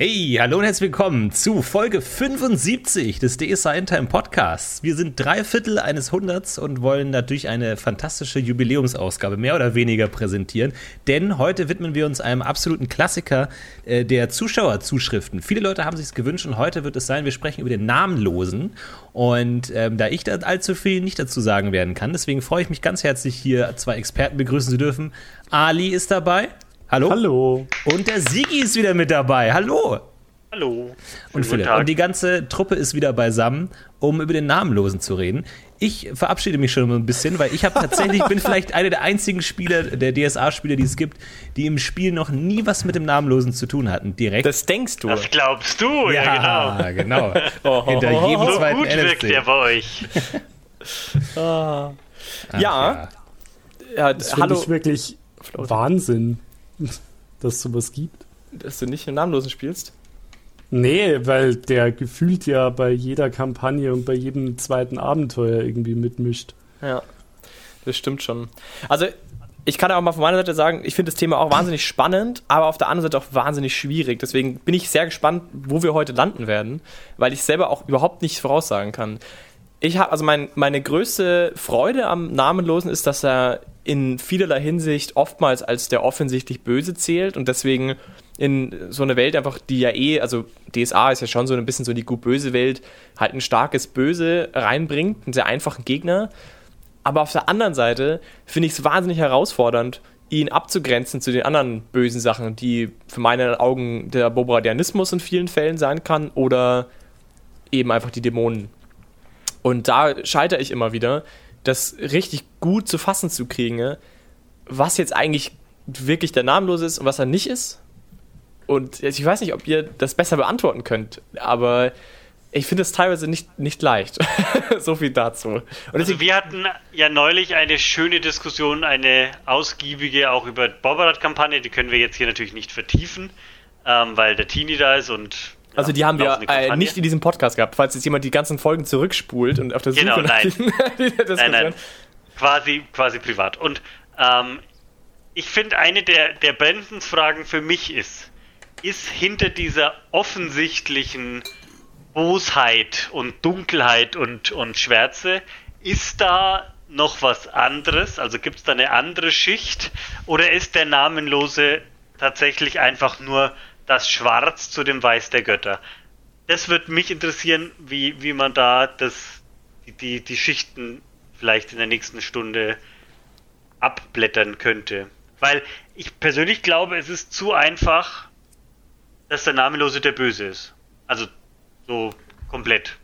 Hey, hallo und herzlich willkommen zu Folge 75 des DSA Time Podcasts. Wir sind drei Viertel eines Hunderts und wollen natürlich eine fantastische Jubiläumsausgabe mehr oder weniger präsentieren, denn heute widmen wir uns einem absoluten Klassiker äh, der Zuschauerzuschriften. Viele Leute haben sich es gewünscht und heute wird es sein, wir sprechen über den Namenlosen und ähm, da ich da allzu viel nicht dazu sagen werden kann, deswegen freue ich mich ganz herzlich hier zwei Experten begrüßen zu dürfen. Ali ist dabei. Hallo? Hallo. Und der Sigi ist wieder mit dabei. Hallo. Hallo. Und Philipp. Und die ganze Truppe ist wieder beisammen, um über den Namenlosen zu reden. Ich verabschiede mich schon ein bisschen, weil ich habe tatsächlich bin vielleicht einer der einzigen Spieler der DSA-Spieler, die es gibt, die im Spiel noch nie was mit dem Namenlosen zu tun hatten. Direkt. Das denkst du. Das glaubst du, ja, ja genau. genau. Oh, Hinter jedem so zweiten gut NFC. wirkt der bei euch. ah. Ach, ja. ja. Das finde hallo. ich wirklich Wahnsinn, dass es sowas gibt. Dass du nicht den Namenlosen spielst? Nee, weil der gefühlt ja bei jeder Kampagne und bei jedem zweiten Abenteuer irgendwie mitmischt. Ja, das stimmt schon. Also, ich kann auch mal von meiner Seite sagen, ich finde das Thema auch wahnsinnig spannend, aber auf der anderen Seite auch wahnsinnig schwierig. Deswegen bin ich sehr gespannt, wo wir heute landen werden, weil ich selber auch überhaupt nicht voraussagen kann. Ich habe also mein, meine größte Freude am Namenlosen ist, dass er in vielerlei Hinsicht oftmals als der offensichtlich Böse zählt und deswegen in so eine Welt einfach, die ja eh, also DSA ist ja schon so ein bisschen so die gut-böse Welt, halt ein starkes Böse reinbringt, einen sehr einfachen Gegner. Aber auf der anderen Seite finde ich es wahnsinnig herausfordernd, ihn abzugrenzen zu den anderen bösen Sachen, die für meine Augen der Bobradianismus in vielen Fällen sein kann oder eben einfach die Dämonen. Und da scheitere ich immer wieder, das richtig gut zu fassen zu kriegen, was jetzt eigentlich wirklich der Namenlose ist und was er nicht ist. Und ich weiß nicht, ob ihr das besser beantworten könnt, aber ich finde es teilweise nicht, nicht leicht. so viel dazu. Und Also wir hatten ja neulich eine schöne Diskussion, eine ausgiebige auch über Borberat-Kampagne, die können wir jetzt hier natürlich nicht vertiefen, ähm, weil der Teenie da ist und also die haben wir äh, nicht in diesem Podcast gehabt, falls jetzt jemand die ganzen Folgen zurückspult und auf der Suche Genau, nach nein. dieser Diskussion. Nein, nein. Quasi, quasi privat. Und ähm, ich finde, eine der, der brennendsten Fragen für mich ist, ist hinter dieser offensichtlichen Bosheit und Dunkelheit und, und Schwärze, ist da noch was anderes? Also gibt es da eine andere Schicht? Oder ist der Namenlose tatsächlich einfach nur das Schwarz zu dem Weiß der Götter? Das würde mich interessieren, wie, wie man da das, die, die, Schichten vielleicht in der nächsten Stunde abblättern könnte. Weil ich persönlich glaube, es ist zu einfach, dass der Namenlose der Böse ist. Also so komplett.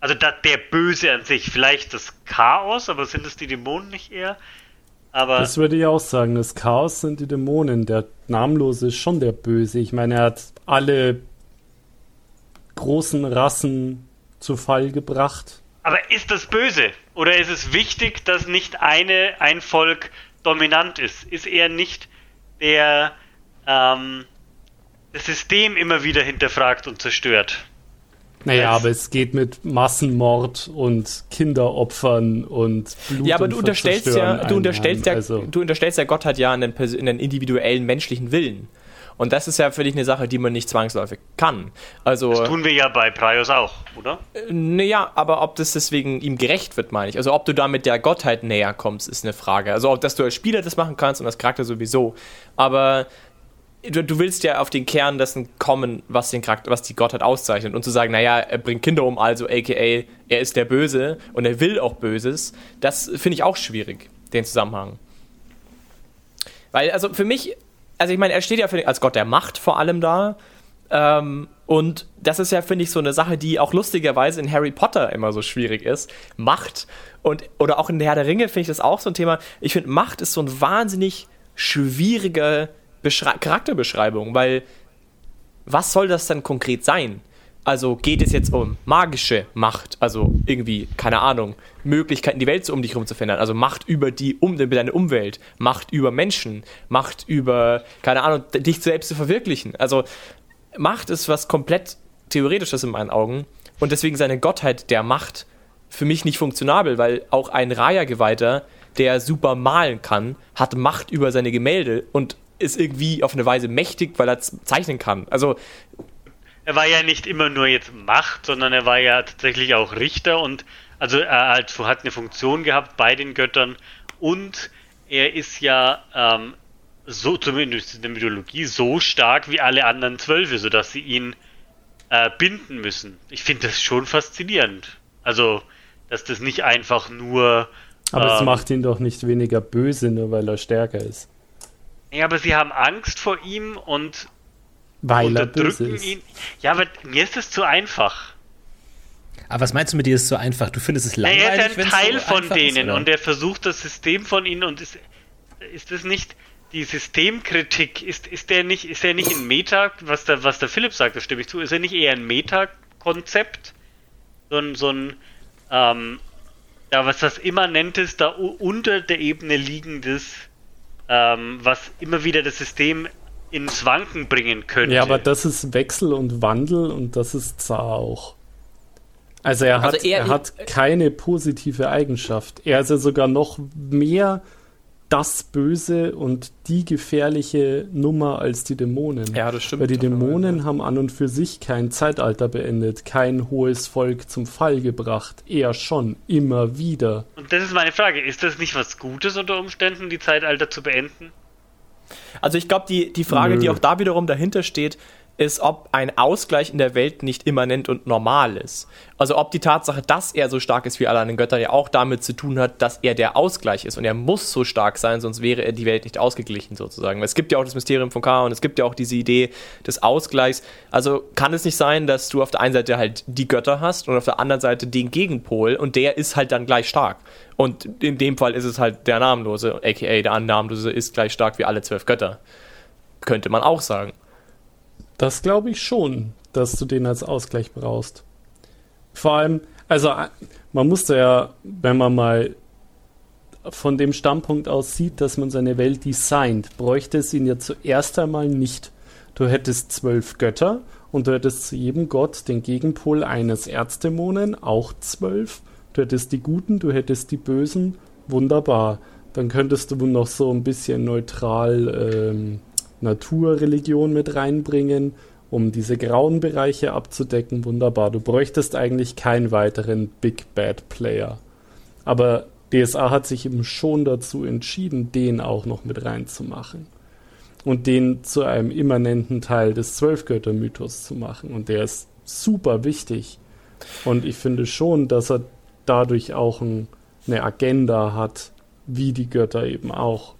Also da, der Böse an sich, vielleicht das Chaos, aber sind es die Dämonen nicht eher? Aber Das würde ich auch sagen. Das Chaos sind die Dämonen. Der Namenlose ist schon der Böse. Ich meine, er hat alle großen Rassen zu Fall gebracht. Aber ist das böse? Oder ist es wichtig, dass nicht eine, ein Volk dominant ist? Ist er nicht der ähm, das System immer wieder hinterfragt und zerstört? Naja, Yes. aber es geht mit Massenmord und Kinderopfern und Blut Ja, aber und du unterstellst ja, du unterstellst ja. Also, du unterstellst ja Gott hat ja einen, einen individuellen menschlichen Willen. Und das ist ja für dich eine Sache, die man nicht zwangsläufig kann. Also, Das tun wir ja bei Prios auch, oder? naja, aber ob das deswegen ihm gerecht wird, meine ich. Also, ob du damit der Gottheit näher kommst, ist eine Frage. Also, ob dass du als Spieler das machen kannst und als Charakter sowieso. Aber du, du willst ja auf den Kern dessen kommen, was den Charakter, was die Gottheit auszeichnet. Und zu sagen, naja, er bringt Kinder um, also aka, er ist der Böse und er will auch Böses, das finde ich auch schwierig, den Zusammenhang. Weil, also für mich, also ich meine, er steht ja für, als Gott der Macht vor allem da. Ähm, und das ist ja, finde ich, so eine Sache, die auch lustigerweise in Harry Potter immer so schwierig ist. Macht. Und, oder auch in der Herr der Ringe finde ich das auch so ein Thema. Ich finde, Macht ist so ein wahnsinnig schwierige Beschrei Charakterbeschreibung, weil was soll das dann konkret sein? Also geht es jetzt um magische Macht, also irgendwie, keine Ahnung, Möglichkeiten, die Welt so um dich herum zu verändern, also Macht über die um, über deine Umwelt, Macht über Menschen, Macht über, keine Ahnung, dich selbst zu verwirklichen. Also Macht ist was komplett Theoretisches in meinen Augen und deswegen seine Gottheit der Macht für mich nicht funktionabel, weil auch ein Raya-Geweihter, der super malen kann, hat Macht über seine Gemälde und ist irgendwie auf eine Weise mächtig, weil er zeichnen kann. Also er war ja nicht immer nur jetzt Macht, sondern er war ja tatsächlich auch Richter und also er halt, hat eine Funktion gehabt bei den Göttern und er ist ja ähm, so zumindest in der Mythologie so stark wie alle anderen Zwölfe, sodass sie ihn äh, binden müssen. Ich finde das schon faszinierend. Also, dass das nicht einfach nur. Aber ähm, es macht ihn doch nicht weniger böse, nur weil er stärker ist. Ja, aber sie haben Angst vor ihm und weil unterdrücken ihn. Ja, aber mir ist das zu einfach. Aber was meinst du mit dir ist so einfach? Du findest es langweilig? er ist ein Teil so von denen ist, und er versucht das System von ihnen und ist, ist das nicht die Systemkritik, ist, ist der nicht, ist er nicht ein Meta, was der, was der Philipp sagt, das stimme ich zu, ist er nicht eher ein Meta-Konzept? So ein, so ein, ähm, ja, was das Immanentes, da unter der Ebene liegendes, ähm, was immer wieder das System ins Wanken bringen könnte. Ja, aber das ist Wechsel und Wandel und das ist Zar auch. Also er hat, also er, er hat keine positive Eigenschaft. Er ist ja sogar noch mehr das Böse und die gefährliche Nummer als die Dämonen. Ja, das stimmt. Weil die Dämonen ja. haben an und für sich kein Zeitalter beendet, kein hohes Volk zum Fall gebracht. Er schon, immer wieder. Und das ist meine Frage, ist das nicht was Gutes unter Umständen, die Zeitalter zu beenden? Also ich glaube, die, die Frage, Nö. die auch da wiederum dahinter steht, ist, ob ein Ausgleich in der Welt nicht immanent und normal ist. Also ob die Tatsache, dass er so stark ist wie alle anderen Götter, ja auch damit zu tun hat, dass er der Ausgleich ist. Und er muss so stark sein, sonst wäre die Welt nicht ausgeglichen sozusagen. Es gibt ja auch das Mysterium von K und es gibt ja auch diese Idee des Ausgleichs. Also kann es nicht sein, dass du auf der einen Seite halt die Götter hast und auf der anderen Seite den Gegenpol und der ist halt dann gleich stark. Und in dem Fall ist es halt der Namenlose, aka der Annamenlose ist gleich stark wie alle zwölf Götter. Könnte man auch sagen. Das glaube ich schon, dass du den als Ausgleich brauchst. Vor allem, also man musste ja, wenn man mal von dem Standpunkt aus sieht, dass man seine Welt designt, bräuchte es ihn ja zuerst einmal nicht. Du hättest zwölf Götter und du hättest zu jedem Gott den Gegenpol eines Erzdämonen, auch zwölf. Du hättest die Guten, du hättest die Bösen, wunderbar. Dann könntest du noch so ein bisschen neutral ähm, Naturreligion mit reinbringen, um diese grauen Bereiche abzudecken. Wunderbar. Du bräuchtest eigentlich keinen weiteren Big Bad Player. Aber DSA hat sich eben schon dazu entschieden, den auch noch mit reinzumachen. Und den zu einem immanenten Teil des Zwölfgötter-Mythos zu machen. Und der ist super wichtig. Und ich finde schon, dass er dadurch auch ein, eine Agenda hat, wie die Götter eben auch.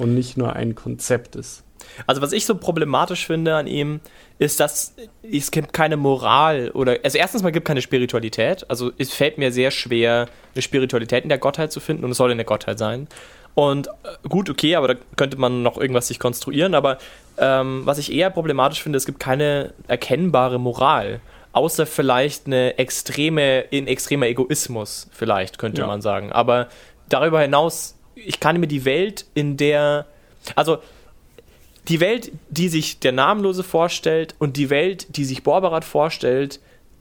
Und nicht nur ein Konzept ist. Also was ich so problematisch finde an ihm, ist, dass es gibt keine Moral oder also erstens mal gibt keine Spiritualität. Also es fällt mir sehr schwer, eine Spiritualität in der Gottheit zu finden und es soll in der Gottheit sein. Und äh, gut, okay, aber da könnte man noch irgendwas sich konstruieren. Aber ähm, was ich eher problematisch finde, es gibt keine erkennbare Moral. Außer vielleicht eine extreme, in extremer Egoismus, vielleicht, könnte ja. man sagen. Aber darüber hinaus, ich kann mir die Welt, in der. Also, die Welt, die sich der Namenlose vorstellt und die Welt, die sich Borberat vorstellt,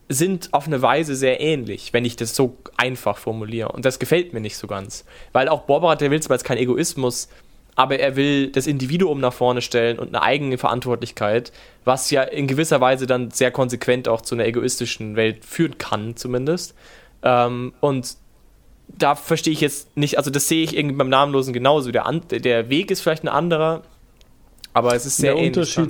sind auf eine Weise sehr ähnlich, wenn ich das so einfach formuliere. Und das gefällt mir nicht so ganz. Weil auch Borberat, der will zwar jetzt kein Egoismus, aber er will das Individuum nach vorne stellen und eine eigene Verantwortlichkeit, was ja in gewisser Weise dann sehr konsequent auch zu einer egoistischen Welt führen kann, zumindest. Ähm, und da verstehe ich jetzt nicht, also das sehe ich irgendwie beim Namenlosen genauso. Der, der Weg ist vielleicht ein anderer, aber es ist sehr der ähnlich. Unterschied,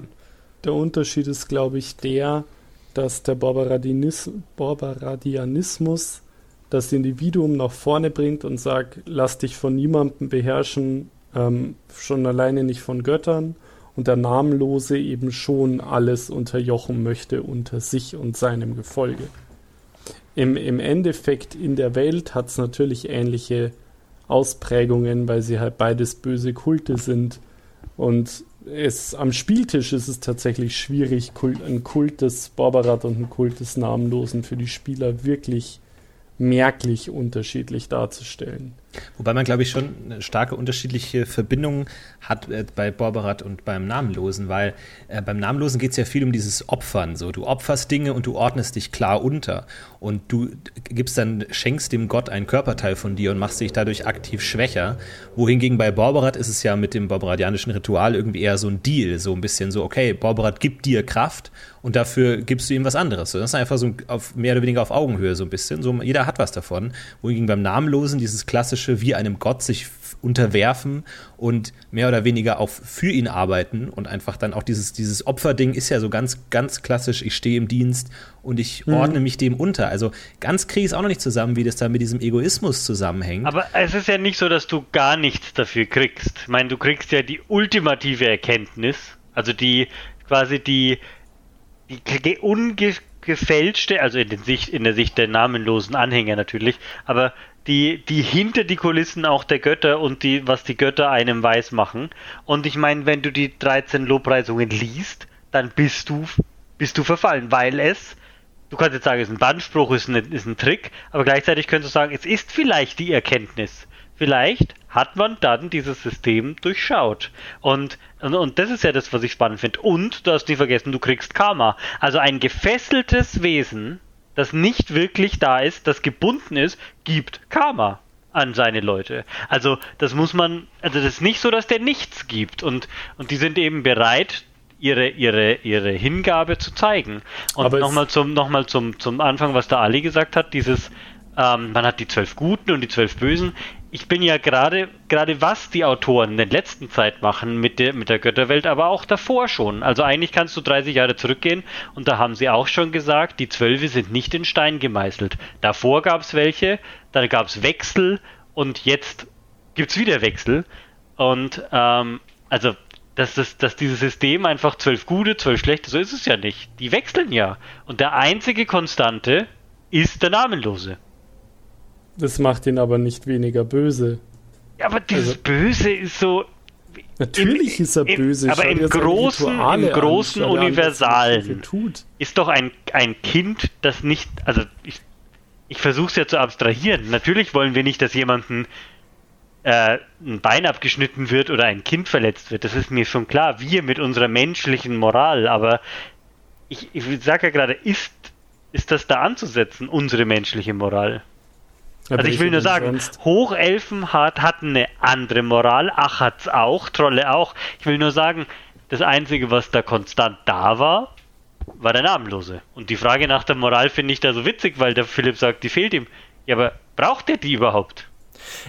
der Unterschied ist, glaube ich, der, dass der Barbaradianismus das Individuum nach vorne bringt und sagt, lass dich von niemandem beherrschen, ähm, schon alleine nicht von Göttern. Und der Namenlose eben schon alles unterjochen möchte unter sich und seinem Gefolge. Im, im Endeffekt in der Welt hat es natürlich ähnliche Ausprägungen, weil sie halt beides böse Kulte sind. Und es, am Spieltisch ist es tatsächlich schwierig, Kult, ein Kult des Barbarat und ein Kult des Namenlosen für die Spieler wirklich merklich unterschiedlich darzustellen. Wobei man, glaube ich, schon eine starke unterschiedliche Verbindung hat äh, bei Borberat und beim Namenlosen, weil äh, beim Namenlosen geht es ja viel um dieses Opfern. So, du opferst Dinge und du ordnest dich klar unter. Und du gibst dann, schenkst dem Gott einen Körperteil von dir und machst dich dadurch aktiv schwächer. Wohingegen bei Borberat ist es ja mit dem borberadianischen Ritual irgendwie eher so ein Deal, so ein bisschen so, okay, Borberat gibt dir Kraft und dafür gibst du ihm was anderes. So, das ist einfach so auf, mehr oder weniger auf Augenhöhe so ein bisschen. So, jeder hat was davon. Wohingegen beim Namenlosen dieses klassische, wie einem Gott sich unterwerfen und mehr oder weniger auch für ihn arbeiten und einfach dann auch dieses, dieses Opferding ist ja so ganz, ganz klassisch, ich stehe im Dienst und ich mhm. ordne mich dem unter. Also ganz kriege ich es auch noch nicht zusammen, wie das da mit diesem Egoismus zusammenhängt. Aber es ist ja nicht so, dass du gar nichts dafür kriegst. Ich meine, du kriegst ja die ultimative Erkenntnis, also die quasi die, die ungefälschte, also in, Sicht, in der Sicht der namenlosen Anhänger natürlich, aber die, die hinter die Kulissen auch der Götter und die, was die Götter einem weiß machen. Und ich meine, wenn du die 13 Lobpreisungen liest, dann bist du, bist du verfallen, weil es, du kannst jetzt sagen, es ist ein Bandspruch, ist ist ein Trick, aber gleichzeitig könntest du sagen, es ist vielleicht die Erkenntnis. Vielleicht hat man dann dieses System durchschaut. Und, und, und das ist ja das, was ich spannend finde. Und du hast nie vergessen, du kriegst Karma. Also ein gefesseltes Wesen das nicht wirklich da ist, das gebunden ist, gibt Karma an seine Leute. Also das muss man, also das ist nicht so, dass der nichts gibt und, und die sind eben bereit, ihre, ihre, ihre Hingabe zu zeigen. Und nochmal zum, noch zum, zum Anfang, was der Ali gesagt hat, dieses, ähm, man hat die zwölf Guten und die zwölf Bösen ich bin ja gerade, gerade was die Autoren in der letzten Zeit machen mit der, mit der Götterwelt, aber auch davor schon. Also eigentlich kannst du 30 Jahre zurückgehen und da haben sie auch schon gesagt, die Zwölfe sind nicht in Stein gemeißelt. Davor gab es welche, dann gab es Wechsel und jetzt gibt es wieder Wechsel. Und ähm, also, dass, das, dass dieses System einfach zwölf gute, zwölf schlechte, so ist es ja nicht. Die wechseln ja. Und der einzige Konstante ist der Namenlose. Das macht ihn aber nicht weniger böse. Ja, aber dieses also, Böse ist so. Natürlich im, ist er böse. Im, aber im großen, im großen an, Universalen ist doch ein, ein Kind, das nicht. Also ich, ich versuche es ja zu abstrahieren. Natürlich wollen wir nicht, dass jemanden äh, ein Bein abgeschnitten wird oder ein Kind verletzt wird. Das ist mir schon klar. Wir mit unserer menschlichen Moral. Aber ich, ich sage ja gerade, ist, ist das da anzusetzen, unsere menschliche Moral? Also ich will nur sagen, sonst? Hochelfen hat, hatten eine andere Moral, Ach hat's auch, Trolle auch. Ich will nur sagen, das Einzige, was da konstant da war, war der Namenlose. Und die Frage nach der Moral finde ich da so witzig, weil der Philipp sagt, die fehlt ihm. Ja, aber braucht er die überhaupt?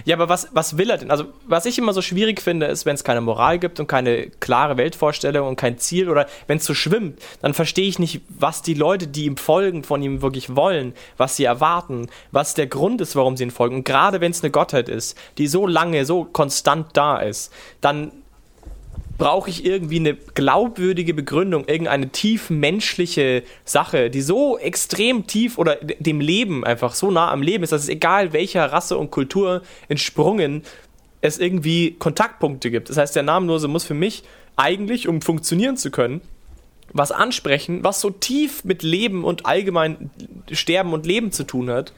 Ja, aber was, was will er denn? Also, was ich immer so schwierig finde, ist, wenn es keine Moral gibt und keine klare Weltvorstellung und kein Ziel oder wenn es so schwimmt, dann verstehe ich nicht, was die Leute, die ihm folgen, von ihm wirklich wollen, was sie erwarten, was der Grund ist, warum sie ihm folgen. Und gerade wenn es eine Gottheit ist, die so lange, so konstant da ist, dann brauche ich irgendwie eine glaubwürdige Begründung, irgendeine tief menschliche Sache, die so extrem tief oder dem Leben einfach so nah am Leben ist, dass es egal welcher Rasse und Kultur entsprungen es irgendwie Kontaktpunkte gibt. Das heißt, der Namenlose muss für mich eigentlich, um funktionieren zu können, was ansprechen, was so tief mit Leben und allgemein Sterben und Leben zu tun hat,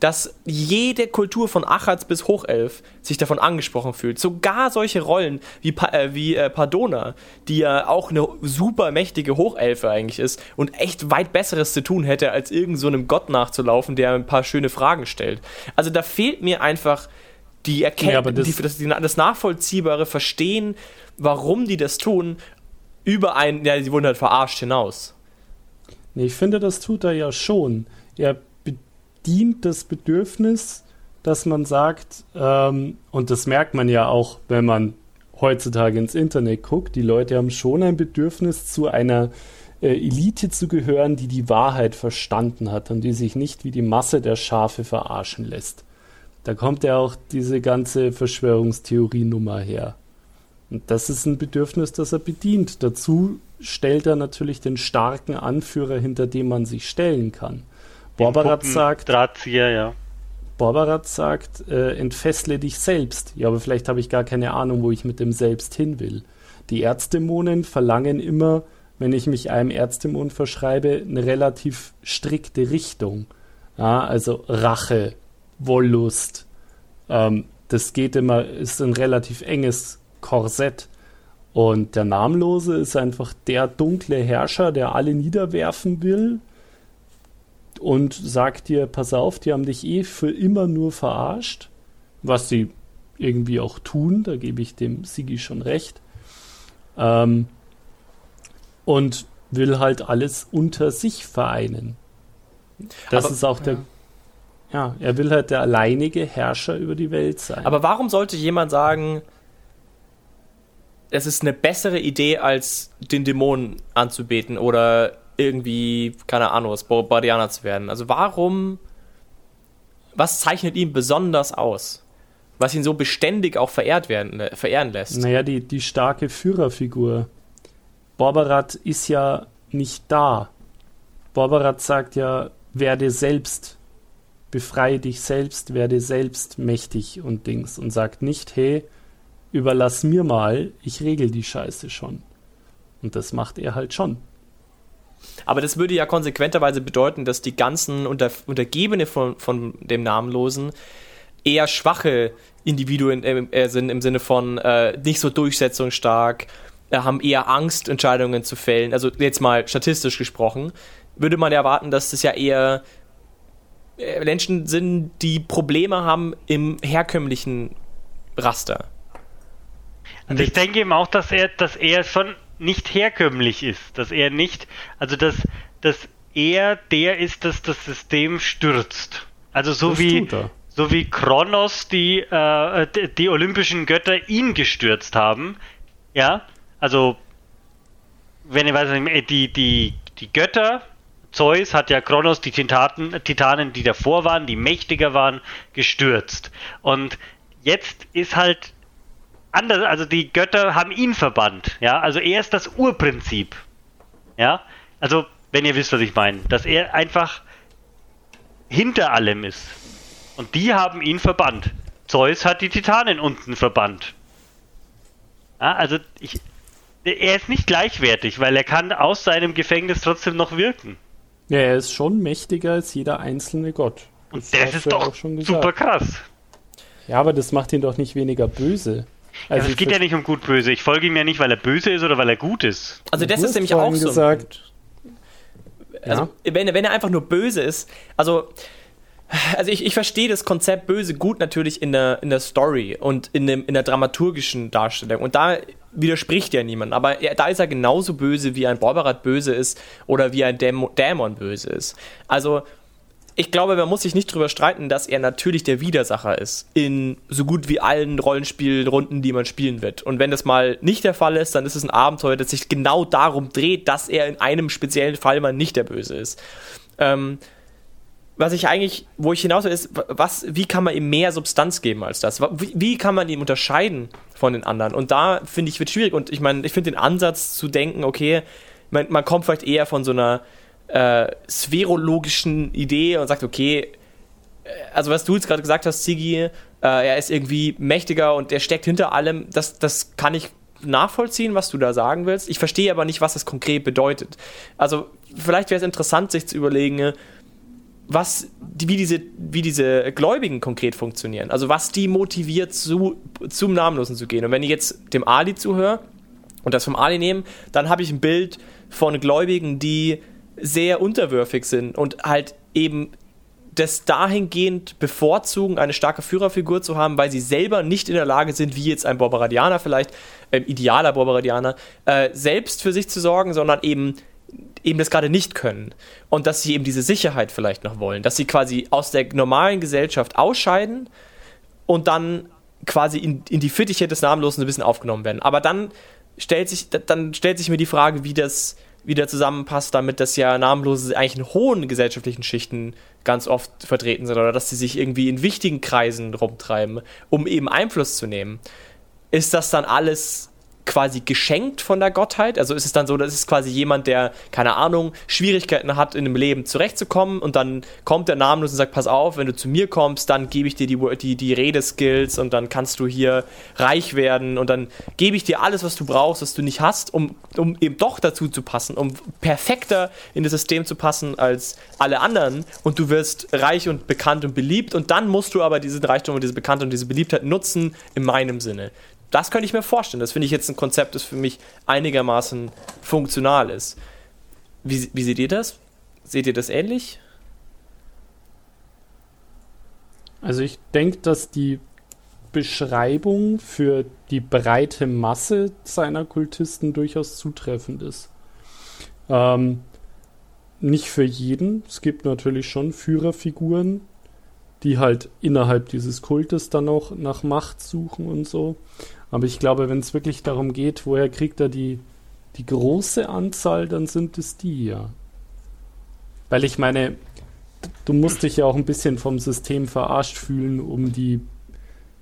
dass jede Kultur von Achatz bis Hochelf sich davon angesprochen fühlt. Sogar solche Rollen wie, pa äh, wie äh, Pardona, die ja auch eine super mächtige Hochelfe eigentlich ist und echt weit Besseres zu tun hätte, als irgend so einem Gott nachzulaufen, der ein paar schöne Fragen stellt. Also da fehlt mir einfach die Erkenntnis, ja, das, die, das, das nachvollziehbare Verstehen, warum die das tun, über ein, ja, sie wurden halt verarscht hinaus. Nee, ich finde, das tut er ja schon. Er dient das Bedürfnis, dass man sagt, ähm, und das merkt man ja auch, wenn man heutzutage ins Internet guckt, die Leute haben schon ein Bedürfnis, zu einer äh, Elite zu gehören, die die Wahrheit verstanden hat und die sich nicht wie die Masse der Schafe verarschen lässt. Da kommt ja auch diese ganze Verschwörungstheorie-Nummer her. Und das ist ein Bedürfnis, das er bedient. Dazu stellt er natürlich den starken Anführer, hinter dem man sich stellen kann. Borbarat sagt. Drahtzieher, ja. Borbarat sagt, äh, entfessle dich selbst. Ja, aber vielleicht habe ich gar keine Ahnung, wo ich mit dem Selbst hin will. Die Ärztemonen verlangen immer, wenn ich mich einem Ärztemon verschreibe, eine relativ strikte Richtung. Ja, also Rache, Wollust, ähm, das geht immer, ist ein relativ enges Korsett. Und der Namenlose ist einfach der dunkle Herrscher, der alle niederwerfen will und sagt dir, pass auf, die haben dich eh für immer nur verarscht, was sie irgendwie auch tun, da gebe ich dem Sigi schon recht. Ähm, und will halt alles unter sich vereinen. Das Aber- ist auch der. Ja, er will halt der alleinige Herrscher über die Welt sein. Aber warum sollte jemand sagen, es ist eine bessere Idee, als den Dämonen anzubeten oder irgendwie, keine Ahnung, Bardianer zu werden? Also warum, was zeichnet ihn besonders aus? Was ihn so beständig auch verehrt werden, äh, verehren lässt? Naja, die, die starke Führerfigur. Borberat ist ja nicht da. Borberat sagt ja, werde selbst, befreie dich selbst, werde selbst mächtig und Dings und sagt nicht, hey, überlass mir mal, ich regel die Scheiße schon. Und das macht er halt schon. Aber das würde ja konsequenterweise bedeuten, dass die ganzen Unter Untergebene von, von dem Namenlosen eher schwache Individuen äh, sind im Sinne von äh, nicht so durchsetzungsstark, äh, haben eher Angst, Entscheidungen zu fällen. Also jetzt mal statistisch gesprochen, würde man ja erwarten, dass das ja eher äh, Menschen sind, die Probleme haben im herkömmlichen Raster. Also ich denke eben auch, dass er, dass er schon nicht herkömmlich ist, dass er nicht, also dass, dass er der ist, dass das System stürzt. Also so Das wie so wie Kronos die äh, die, olympischen Götter ihn gestürzt haben, ja, also wenn ihr weiß nicht, die die die Götter Zeus hat ja Kronos die Titaten, Titanen, die davor waren, die mächtiger waren, gestürzt. Und jetzt ist halt anders, also die Götter haben ihn verbannt, ja, also er ist das Urprinzip, ja, also wenn ihr wisst, was ich meine, dass er einfach hinter allem ist und die haben ihn verbannt. Zeus hat die Titanen unten verbannt. Ja, also ich, er ist nicht gleichwertig, weil er kann aus seinem Gefängnis trotzdem noch wirken. Ja, er ist schon mächtiger als jeder einzelne Gott. Und das, ist doch super krass. Ja, aber das macht ihn doch nicht weniger böse. Also Also es geht ja nicht um gut-böse. Ich folge ihm ja nicht, weil er böse ist oder weil er gut ist. Also das Du ist nämlich auch so. gesagt. Also wenn, er- wenn er einfach nur böse ist, also also ich, ich verstehe das Konzept böse gut natürlich in der, in der Story und in, dem, in der dramaturgischen Darstellung. Und da widerspricht ja niemand. Aber er, da ist er genauso böse, wie ein Borberat böse ist oder wie ein Dämo, Dämon böse ist. Also ich glaube, man muss sich nicht drüber streiten, dass er natürlich der Widersacher ist in so gut wie allen Rollenspielrunden, die man spielen wird. Und wenn das mal nicht der Fall ist, dann ist es ein Abenteuer, das sich genau darum dreht, dass er in einem speziellen Fall mal nicht der Böse ist. Ähm, was ich eigentlich, wo ich hinaus will, ist, was, wie kann man ihm mehr Substanz geben als das? Wie, wie kann man ihn unterscheiden von den anderen? Und da finde ich, wird schwierig. Und ich meine, ich finde den Ansatz zu denken, okay, man, man kommt vielleicht eher von so einer äh, spherologischen Idee und sagt, okay, äh, also was du jetzt gerade gesagt hast, Ziggy, äh, er ist irgendwie mächtiger und er steckt hinter allem, das, das kann ich nachvollziehen, was du da sagen willst. Ich verstehe aber nicht, was das konkret bedeutet. Also vielleicht wäre es interessant, sich zu überlegen, was, wie, diese, wie diese Gläubigen konkret funktionieren. Also was die motiviert, zu, zum Namenlosen zu gehen. Und wenn ich jetzt dem Ali zuhöre und das vom Ali nehme, dann habe ich ein Bild von Gläubigen, die sehr unterwürfig sind und halt eben das dahingehend bevorzugen, eine starke Führerfigur zu haben, weil sie selber nicht in der Lage sind, wie jetzt ein Barbaradianer vielleicht, ein idealer Barbaradianer, äh, selbst für sich zu sorgen, sondern eben eben das gerade nicht können und dass sie eben diese Sicherheit vielleicht noch wollen, dass sie quasi aus der normalen Gesellschaft ausscheiden und dann quasi in, in die Fittiche des Namenlosen ein bisschen aufgenommen werden. Aber dann stellt sich, dann stellt sich mir die Frage, wie das wieder zusammenpasst, damit dass ja Namenlose eigentlich in hohen gesellschaftlichen Schichten ganz oft vertreten sind oder dass sie sich irgendwie in wichtigen Kreisen rumtreiben, um eben Einfluss zu nehmen. Ist das dann alles quasi geschenkt von der Gottheit? Also ist es dann so, dass es quasi jemand, der, keine Ahnung, Schwierigkeiten hat, in dem Leben zurechtzukommen und dann kommt der namenlos und sagt, pass auf, wenn du zu mir kommst, dann gebe ich dir die, die, die Redeskills und dann kannst du hier reich werden und dann gebe ich dir alles, was du brauchst, was du nicht hast, um, um eben doch dazu zu passen, um perfekter in das System zu passen als alle anderen und du wirst reich und bekannt und beliebt und dann musst du aber diesen Reichtum und diese Bekanntheit und diese Beliebtheit nutzen in meinem Sinne. Das könnte ich mir vorstellen. Das finde ich jetzt ein Konzept, das für mich einigermaßen funktional ist. Wie, wie seht ihr das? Seht ihr das ähnlich? Also ich denke, dass die Beschreibung für die breite Masse seiner Kultisten durchaus zutreffend ist. Ähm, nicht für jeden. Es gibt natürlich schon Führerfiguren, die halt innerhalb dieses Kultes dann auch nach Macht suchen und so. Aber ich glaube, wenn es wirklich darum geht, woher kriegt er die, die große Anzahl, dann sind es die, ja. Weil ich meine, du musst dich ja auch ein bisschen vom System verarscht fühlen, um die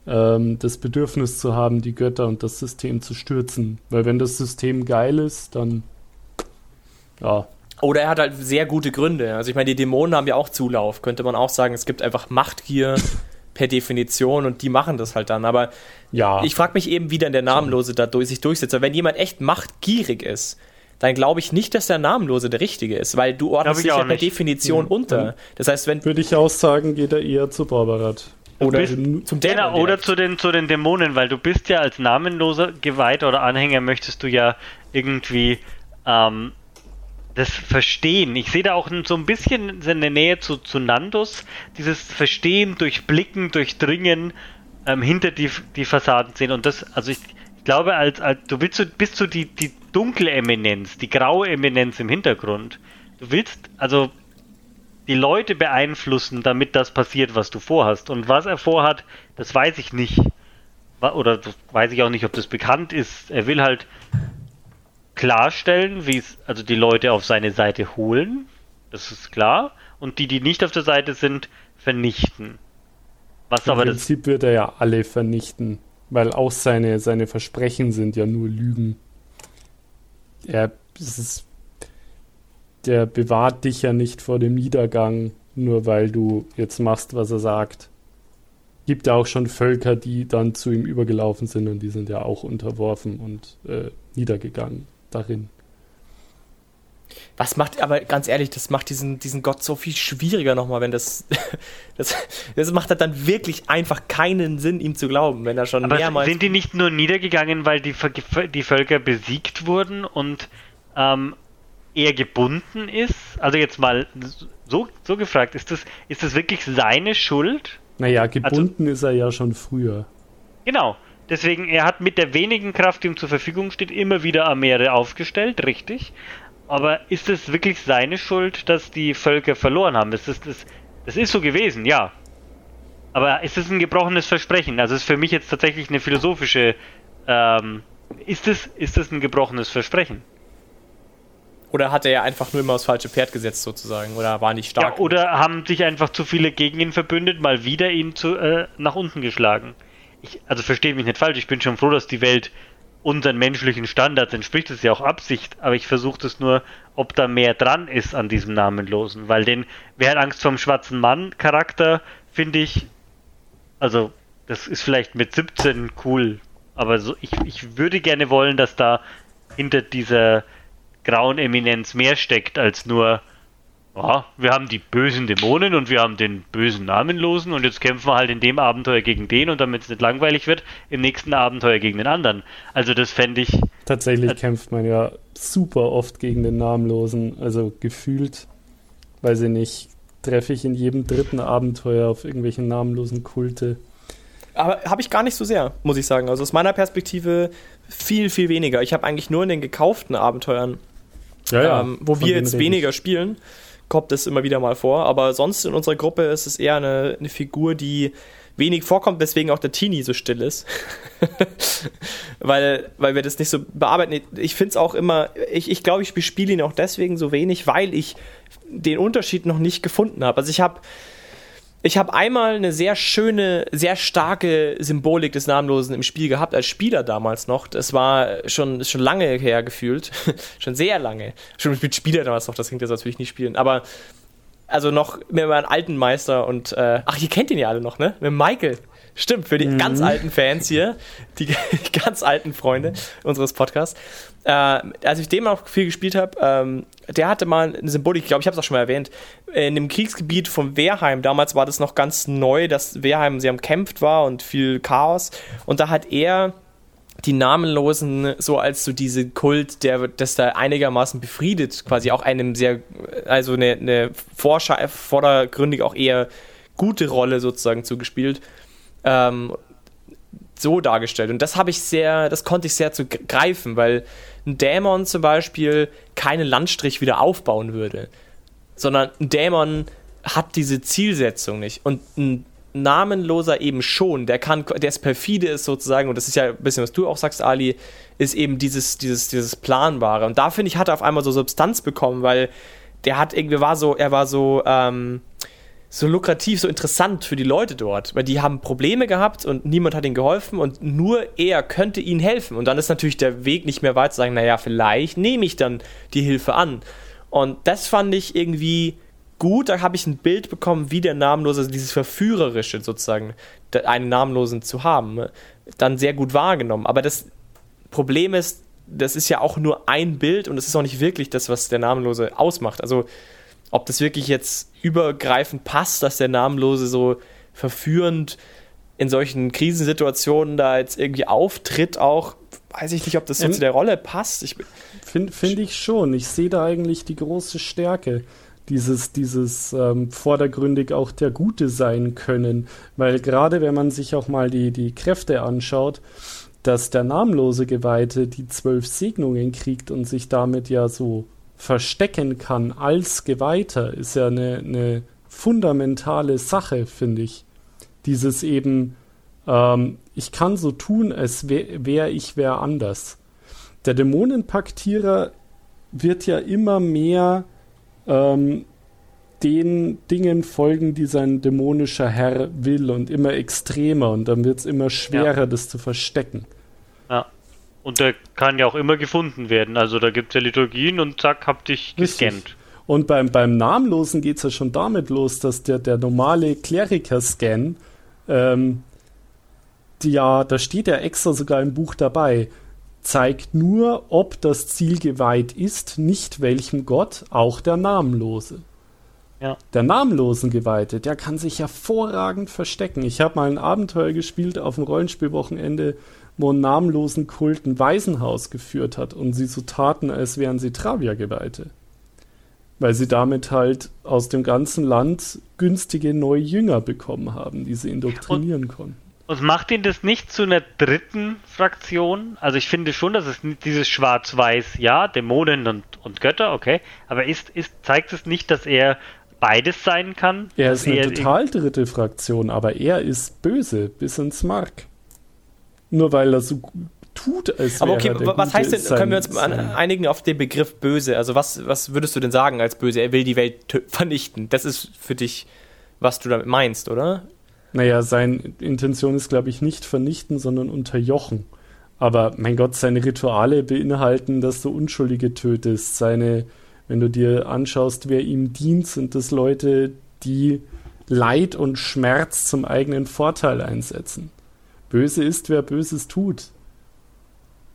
ähm, das Bedürfnis zu haben, die Götter und das System zu stürzen. Weil wenn das System geil ist, dann ja. Oder er hat halt sehr gute Gründe. Also ich meine, die Dämonen haben ja auch Zulauf. Könnte man auch sagen, es gibt einfach Machtgier per Definition und die machen das halt dann. Aber ja. ich frage mich eben, wie dann der Namenlose da durch, sich durchsetzt. Weil wenn jemand echt machtgierig ist, dann glaube ich nicht, dass der Namenlose der Richtige ist, weil du ordnest dich ja per. Definition mhm. unter. Das heißt, wenn. Würde ich auch sagen, geht er eher zu Barbarat. Oder bist, zum Dämon genau, oder zu den, zu den Dämonen, weil du bist ja als Namenloser geweiht oder Anhänger möchtest du ja irgendwie ähm, das Verstehen. Ich sehe da auch so ein bisschen seine Nähe zu, zu Nandos, dieses Verstehen, Durchblicken, Durchdringen, ähm, hinter die, die Fassaden sehen. Und das, also ich, ich glaube, als, als du willst du, bist du die, die dunkle Eminenz, die graue Eminenz im Hintergrund. Du willst also die Leute beeinflussen, damit das passiert, was du vorhast. Und was er vorhat, das weiß ich nicht. Oder weiß ich auch nicht, ob das bekannt ist. Er will halt klarstellen, wie es also die Leute auf seine Seite holen, das ist klar, und die, die nicht auf der Seite sind, vernichten. Was Im aber Prinzip das wird er ja alle vernichten, weil auch seine, seine Versprechen sind ja nur Lügen. Er ist, der bewahrt dich ja nicht vor dem Niedergang, nur weil du jetzt machst, was er sagt. Gibt ja auch schon Völker, die dann zu ihm übergelaufen sind und die sind ja auch unterworfen und äh, niedergegangen darin. Was macht, aber ganz ehrlich, das macht diesen, diesen Gott so viel schwieriger nochmal, wenn das, das. Das macht dann wirklich einfach keinen Sinn, ihm zu glauben, wenn er schon aber mehrmals. Sind die nicht nur niedergegangen, weil die, die Völker besiegt wurden und ähm, er gebunden ist? Also jetzt mal so, so gefragt, ist das, ist das wirklich seine Schuld? Naja, gebunden also, ist er ja schon früher. Genau. Deswegen, er hat mit der wenigen Kraft, die ihm zur Verfügung steht, immer wieder Armeere aufgestellt, richtig. Aber ist es wirklich seine Schuld, dass die Völker verloren haben? Ist das, das, das ist so gewesen, ja. Aber ist es ein gebrochenes Versprechen? Also ist für mich jetzt tatsächlich eine philosophische. Ähm, ist es ist das ein gebrochenes Versprechen? Oder hat er ja einfach nur immer aufs falsche Pferd gesetzt, sozusagen? Oder war nicht stark? Ja, oder haben sich einfach zu viele gegen ihn verbündet, mal wieder ihn zu, äh, nach unten geschlagen? Ich, also verstehe mich nicht falsch, ich bin schon froh, dass die Welt unseren menschlichen Standards entspricht, das ist ja auch Absicht, aber ich versuche das nur, ob da mehr dran ist an diesem Namenlosen, weil den, wer hat Angst vom schwarzen Mann Charakter, finde ich, also, das ist vielleicht mit 17 cool, aber so, ich, ich würde gerne wollen, dass da hinter dieser grauen Eminenz mehr steckt als nur, ja, wir haben die bösen Dämonen und wir haben den bösen Namenlosen und jetzt kämpfen wir halt in dem Abenteuer gegen den und damit es nicht langweilig wird, im nächsten Abenteuer gegen den anderen. Also das fände ich. Tatsächlich äh, kämpft man ja super oft gegen den Namenlosen, also gefühlt, weiß ich nicht, treffe ich in jedem dritten Abenteuer auf irgendwelchen namenlosen Kulte. Aber habe ich gar nicht so sehr, muss ich sagen. Also aus meiner Perspektive viel, viel weniger. Ich habe eigentlich nur in den gekauften Abenteuern, ja, ja, ähm, wo wir jetzt weniger spielen, kommt es immer wieder mal vor. Aber sonst in unserer Gruppe ist es eher eine, eine Figur, die wenig vorkommt, weswegen auch der Teenie so still ist. weil, weil wir das nicht so bearbeiten. Ich finde es auch immer, ich, ich glaube, ich bespiele ihn auch deswegen so wenig, weil ich den Unterschied noch nicht gefunden habe. Also ich habe Ich habe einmal eine sehr schöne, sehr starke Symbolik des Namenlosen im Spiel gehabt, als Spieler damals noch. Das war schon, schon lange her gefühlt. schon sehr lange. Schon mit Spieler damals noch, das klingt jetzt, als würde ich nicht spielen. Aber also noch mit meinem alten Meister und, äh, ach, ihr kennt ihn ja alle noch, ne? Mit Michael. Stimmt, für die mhm. ganz alten Fans hier, die, ganz alten Freunde unseres Podcasts. Äh, als ich dem auch viel gespielt habe, ähm, der hatte mal eine Symbolik, ich glaube, ich habe es auch schon mal erwähnt, in dem Kriegsgebiet von Wehrheim, damals war das noch ganz neu, dass Wehrheim sehr umkämpft war und viel Chaos. Und da hat er die Namenlosen so als so diese Kult, der das da einigermaßen befriedet, quasi auch einem sehr, also eine, eine vordergründig auch eher gute Rolle sozusagen zugespielt ähm, so dargestellt. Und das habe ich sehr, das konnte ich sehr zu greifen, weil ein Dämon zum Beispiel keinen Landstrich wieder aufbauen würde, sondern ein Dämon hat diese Zielsetzung nicht. Und ein namenloser eben schon, der kann, der ist perfide ist sozusagen, und das ist ja ein bisschen, was du auch sagst, Ali, ist eben dieses, dieses, dieses Planbare. Und da finde ich, hat er auf einmal so Substanz bekommen, weil der hat irgendwie war so, er war so, ähm, so lukrativ, so interessant für die Leute dort, weil die haben Probleme gehabt und niemand hat ihnen geholfen und nur er könnte ihnen helfen. Und dann ist natürlich der Weg nicht mehr weit zu sagen, naja, vielleicht nehme ich dann die Hilfe an. Und das fand ich irgendwie gut, da habe ich ein Bild bekommen, wie der Namenlose, also dieses Verführerische sozusagen, einen Namenlosen zu haben, dann sehr gut wahrgenommen. Aber das Problem ist, das ist ja auch nur ein Bild und es ist auch nicht wirklich das, was der Namenlose ausmacht. Also ob das wirklich jetzt übergreifend passt, dass der Namenlose so verführend in solchen Krisensituationen da jetzt irgendwie auftritt, auch weiß ich nicht, ob das so ähm, zu der Rolle passt. Finde find ich schon. Ich sehe da eigentlich die große Stärke. Dieses, dieses ähm, vordergründig auch der Gute sein können. Weil gerade wenn man sich auch mal die, die Kräfte anschaut, dass der namenlose Geweihte die zwölf Segnungen kriegt und sich damit ja so verstecken kann als Geweihter, ist ja eine, eine fundmentale Sache, finde ich. Dieses eben, ähm, ich kann so tun, als wäre wär ich wer anders. Der Dämonenpaktierer wird ja immer mehr ähm, den Dingen folgen, die sein dämonischer Herr will und immer extremer und dann wird es immer schwerer, ja. das zu verstecken. Und der kann ja auch immer gefunden werden. Also da gibt es ja Liturgien und zack, hab dich gescannt. Und beim, beim Namenlosen geht es ja schon damit los, dass der, der normale Kleriker-Scan, ähm, ja, da steht ja extra sogar im Buch dabei, zeigt nur, ob das Ziel geweiht ist, nicht welchem Gott, auch der Namenlose. Ja. Der namenlosen Geweihte, der kann sich hervorragend verstecken. Ich habe mal ein Abenteuer gespielt auf dem Rollenspielwochenende einen namenlosen Kult ein Waisenhaus geführt hat und sie so taten, als wären sie Travia-Geweihte. Weil sie damit halt aus dem ganzen Land günstige neue Jünger bekommen haben, die sie indoktrinieren und, konnten. Und macht ihn das nicht zu einer dritten Fraktion? Also ich finde schon, dass es dieses Schwarz-Weiß, ja, Dämonen und, und Götter, okay, aber ist, ist, zeigt es nicht, dass er beides sein kann? Er ist eine total dritte Fraktion, aber er ist böse bis ins Mark. Nur weil er so tut, als Aber okay, was heißt denn, können wir uns einigen auf den Begriff böse? Also was, was würdest du denn sagen als böse? Er will die Welt vernichten. Das ist für dich, was du damit meinst, oder? Naja, seine Intention ist, glaube ich, nicht vernichten, sondern unterjochen. Aber mein Gott, seine Rituale beinhalten, dass du Unschuldige tötest. Seine, wenn du dir anschaust, wer ihm dient, sind das Leute, die Leid und Schmerz zum eigenen Vorteil einsetzen. Böse ist, wer Böses tut.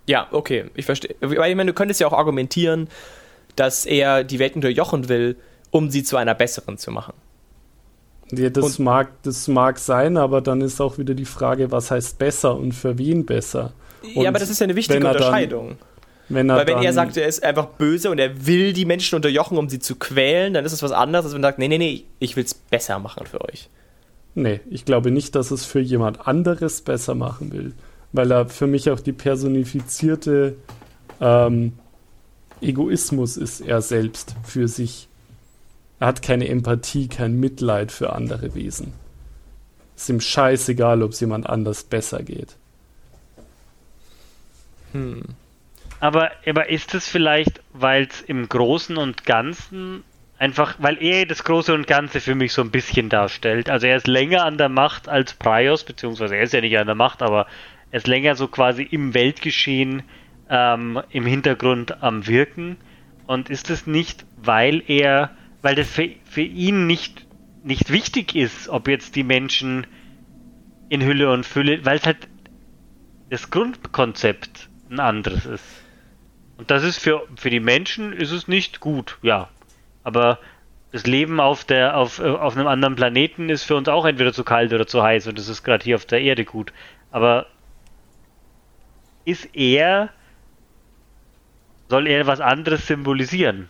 Ja, okay, ich verstehe. Weil ich meine, du könntest ja auch argumentieren, dass er die Welt unterjochen will, um sie zu einer besseren zu machen. Ja, das, mag, das mag sein, aber dann ist auch wieder die Frage, was heißt besser und für wen besser. Und ja, aber das ist ja eine wichtige Unterscheidung. Dann, Weil wenn er sagt, er ist einfach böse und er will die Menschen unterjochen, um sie zu quälen, dann ist es was anderes, als wenn er sagt, nee, nee, nee, ich will es besser machen für euch. Nee, ich glaube nicht, dass es für jemand anderes besser machen will, weil er für mich auch die personifizierte ähm, Egoismus ist er selbst für sich. Er hat keine Empathie, kein Mitleid für andere Wesen. Ist ihm scheißegal, ob es jemand anders besser geht. Hm. Aber, aber ist es vielleicht, weil es im Großen und Ganzen Einfach, weil er das Große und Ganze für mich so ein bisschen darstellt. Also er ist länger an der Macht als Prios, beziehungsweise er ist ja nicht an der Macht, aber er ist länger so quasi im Weltgeschehen ähm, im Hintergrund am Wirken. Und ist es nicht, weil er, weil das für, für ihn nicht, nicht wichtig ist, ob jetzt die Menschen in Hülle und Fülle, weil es halt das Grundkonzept ein anderes ist. Und das ist für, für die Menschen ist es nicht gut, ja. Aber das Leben auf der auf, äh, auf einem anderen Planeten ist für uns auch entweder zu kalt oder zu heiß und das ist gerade hier auf der Erde gut. Aber ist er soll er was anderes symbolisieren?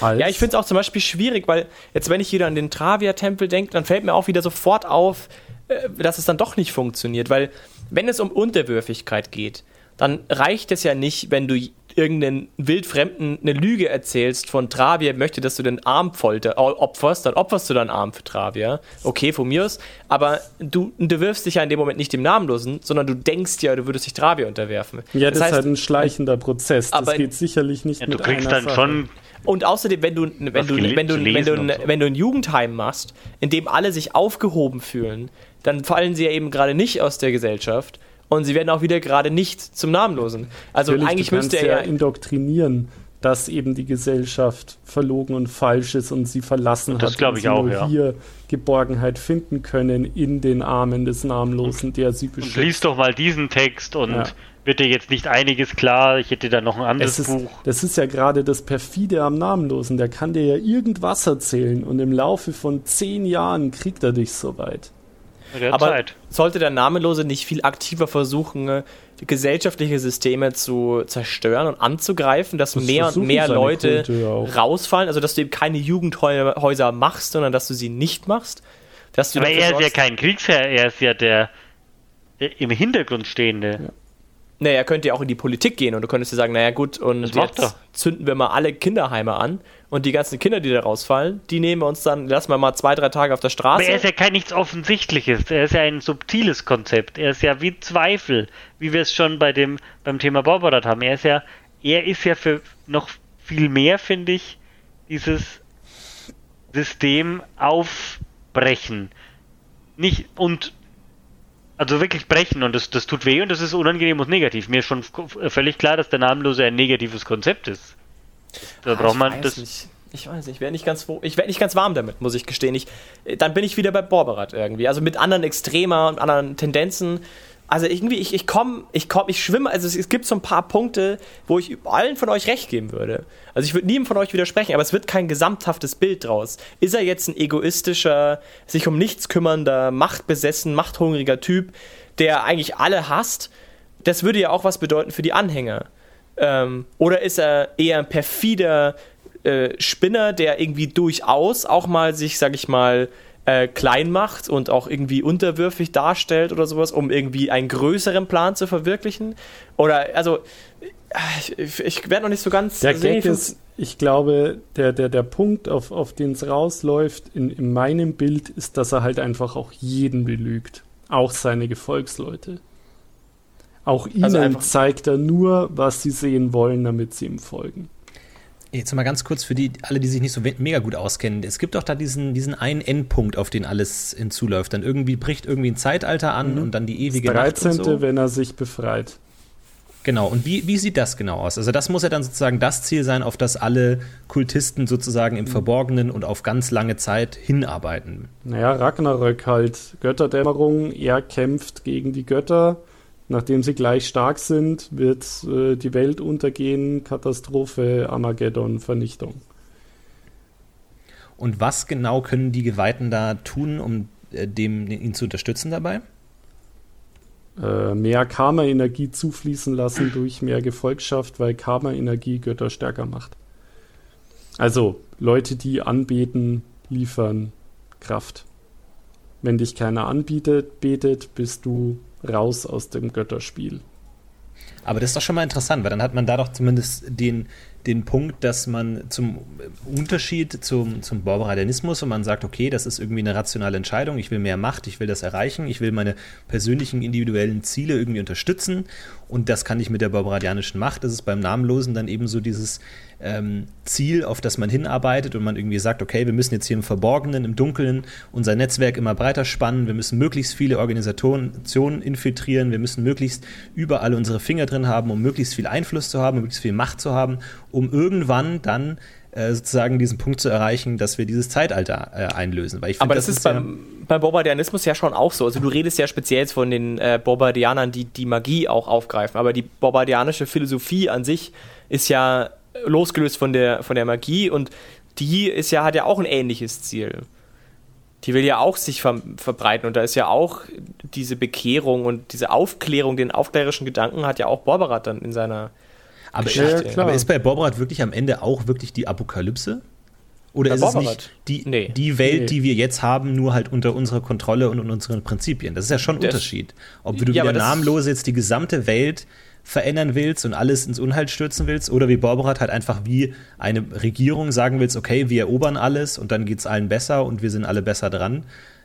Als? Ja, ich finde es auch zum Beispiel schwierig, weil jetzt, wenn ich wieder an den Travia-Tempel denke, dann fällt mir auch wieder sofort auf, äh, dass es dann doch nicht funktioniert, weil wenn es um Unterwürfigkeit geht, dann reicht es ja nicht, wenn du irgendeinen Wildfremden eine Lüge erzählst von Travia möchte, dass du den Arm folter, opferst, dann opferst du deinen Arm für Travia. Okay, von mir aus. Aber du, du wirfst dich ja in dem Moment nicht dem Namenlosen, sondern du denkst ja, du würdest dich Travia unterwerfen. Ja, das, das heißt, ist halt ein schleichender Prozess. Das geht sicherlich nicht ja, mit Du kriegst dann Sache. schon und außerdem, wenn du, wenn du, wenn du, wenn du, wenn du ein Jugendheim machst, in dem alle sich aufgehoben fühlen, dann fallen sie ja eben gerade nicht aus der Gesellschaft und sie werden auch wieder gerade nicht zum Namenlosen. Also Natürlich, eigentlich müsste er ja indoktrinieren, dass eben die Gesellschaft verlogen und falsch ist und sie verlassen das hat. Das ich auch, ja. hier Geborgenheit finden können in den Armen des Namenlosen, der sie beschützt. Und lies doch mal diesen Text und ja. wird dir jetzt nicht einiges klar. Ich hätte da noch ein anderes ist, Buch. Das ist ja gerade das perfide am Namenlosen. Der kann dir ja irgendwas erzählen und im Laufe von zehn Jahren kriegt er dich so weit. Aber Zeit. sollte der Namenlose nicht viel aktiver versuchen, äh, gesellschaftliche Systeme zu zerstören und anzugreifen, dass das mehr und mehr Leute rausfallen? Also, dass du eben keine Jugendhäuser machst, sondern dass du sie nicht machst? Dass du Aber er ist ja kein Kriegsherr, er ist ja der, der im Hintergrund stehende. Ja. Naja, er könnte ja auch in die Politik gehen und du könntest ja sagen, naja gut, und jetzt zünden wir mal alle Kinderheime an und die ganzen Kinder, die da rausfallen, die nehmen wir uns dann, lassen wir mal zwei, drei Tage auf der Straße. Aber er ist ja kein nichts Offensichtliches, er ist ja ein subtiles Konzept, er ist ja wie Zweifel, wie wir es schon bei dem, beim Thema Borberat haben. Er ist ja, er ist ja für noch viel mehr, finde ich, dieses System aufbrechen. Nicht, und also wirklich brechen und das, das tut weh und das ist unangenehm und negativ. Mir ist schon völlig klar, dass der Namenlose ein negatives Konzept ist. Da ah, braucht man das. Nicht. Ich weiß nicht, ich werde nicht ganz ich werde nicht ganz warm damit, muss ich gestehen. Ich, dann bin ich wieder bei Borberat irgendwie. Also mit anderen Extremer und anderen Tendenzen. Also irgendwie, ich, ich komme, ich komme, ich schwimme, also es, es, gibt so ein paar Punkte, wo ich allen von euch recht geben würde. Also ich würde niemandem von euch widersprechen, aber es wird kein gesamthaftes Bild draus. Ist er jetzt ein egoistischer, sich um nichts kümmernder, machtbesessen, machthungriger Typ, der eigentlich alle hasst? Das würde ja auch was bedeuten für die Anhänger. Ähm, oder ist er eher ein perfider äh, Spinner, der irgendwie durchaus auch mal sich, sag ich mal, äh, klein macht und auch irgendwie unterwürfig darstellt oder sowas, um irgendwie einen größeren Plan zu verwirklichen? Oder, also, ich, ich werde noch nicht so ganz. Der Gag ist, ich glaube, der, der, der Punkt, auf, auf den es rausläuft, in, in meinem Bild, ist, dass er halt einfach auch jeden belügt. Auch seine Gefolgsleute. Auch also ihnen also zeigt er nur, was sie sehen wollen, damit sie ihm folgen. Jetzt mal ganz kurz für die, alle, die sich nicht so mega gut auskennen. Es gibt doch da diesen, diesen einen Endpunkt, auf den alles hinzuläuft. Dann irgendwie bricht irgendwie ein Zeitalter an mhm. und dann die ewige das 13. Nacht. So. wenn er sich befreit. Genau, und wie, wie sieht das genau aus? Also, das muss ja dann sozusagen das Ziel sein, auf das alle Kultisten sozusagen im mhm. Verborgenen und auf ganz lange Zeit hinarbeiten. Naja, Ragnarök halt. Götterdämmerung, er kämpft gegen die Götter Nachdem sie gleich stark sind, wird äh, die Welt untergehen, Katastrophe, Armageddon, Vernichtung. Und was genau können die Geweihten da tun, um äh, dem, ihn zu unterstützen dabei? Äh, mehr Karma-Energie zufließen lassen durch mehr Gefolgschaft, weil Karma-Energie Götter stärker macht. Also Leute, die anbeten, liefern Kraft. Wenn dich keiner anbietet, betet, bist du raus aus dem Götterspiel. Aber das ist doch schon mal interessant, weil dann hat man da doch zumindest den, den Punkt, dass man zum Unterschied zum, zum Borbaradianismus, und man sagt, okay, das ist irgendwie eine rationale Entscheidung, ich will mehr Macht, ich will das erreichen, ich will meine persönlichen individuellen Ziele irgendwie unterstützen und das kann ich mit der borbaradianischen Macht. Das ist beim Namenlosen dann eben so dieses ähm, Ziel, auf das man hinarbeitet und man irgendwie sagt, okay, wir müssen jetzt hier im Verborgenen, im Dunkeln unser Netzwerk immer breiter spannen, wir müssen möglichst viele Organisationen infiltrieren, wir müssen möglichst überall unsere Finger drin haben, um möglichst viel Einfluss zu haben, möglichst viel Macht zu haben, um irgendwann dann äh, sozusagen diesen Punkt zu erreichen, dass wir dieses Zeitalter äh, einlösen. Find, Aber das, das ist, beim, ja beim Bombardianismus ja schon auch so. Also du redest ja speziell von den äh, Bombardianern, die die Magie auch aufgreifen. Aber die bombardianische Philosophie an sich ist ja losgelöst von der, von der Magie und die ist ja, hat ja auch ein ähnliches Ziel. Die will ja auch sich ver verbreiten und da ist ja auch diese Bekehrung und diese Aufklärung, den aufklärerischen Gedanken hat ja auch Borberat dann in seiner aber, ja, aber ist bei Borberat wirklich am Ende auch wirklich die Apokalypse? Oder bei ist Borberat? es nicht die, nee. die Welt, nee. die wir jetzt haben, nur halt unter unserer Kontrolle und unter unseren Prinzipien? Das ist ja schon ein das, Unterschied. Ob du ja, wieder namenlos jetzt die gesamte Welt verändern willst und alles ins Unheil stürzen willst oder wie Borberat halt einfach wie eine Regierung sagen willst, okay, wir erobern alles und dann geht es allen besser und wir sind alle besser dran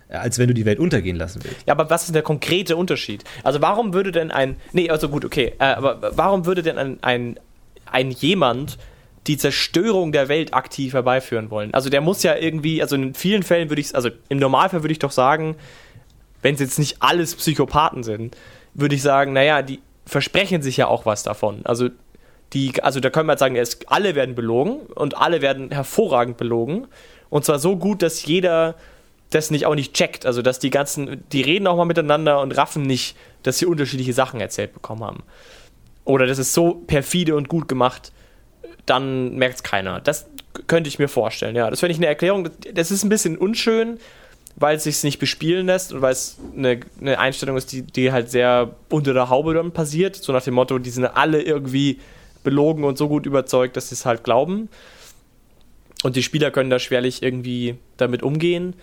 als wenn du die Welt untergehen lassen willst. Ja, aber was ist der konkrete Unterschied? Also warum würde denn ein, nee, also gut, okay, äh, aber warum würde denn ein, ein, ein jemand die Zerstörung der Welt aktiv herbeiführen wollen? Also der muss ja irgendwie, also in vielen Fällen würde ich, also im Normalfall würde ich doch sagen, wenn es jetzt nicht alles Psychopathen sind, würde ich sagen, naja, die versprechen sich ja auch was davon. Also die, also da können wir jetzt sagen, es, alle werden belogen und alle werden hervorragend belogen. Und zwar so gut, dass jeder das nicht auch nicht checkt. Also, dass die ganzen, die reden auch mal miteinander und raffen nicht, dass sie unterschiedliche Sachen erzählt bekommen haben. Oder das ist so perfide und gut gemacht, dann merkt es keiner. Das könnte ich mir vorstellen, ja. Das finde ich eine Erklärung. Das ist ein bisschen unschön, weil es sich nicht bespielen lässt und weil es eine, eine Einstellung ist, die, die halt sehr unter der Haube dann passiert. So nach dem Motto, die sind alle irgendwie belogen und so gut überzeugt, dass sie es halt glauben. Und die Spieler können da schwerlich irgendwie damit umgehen.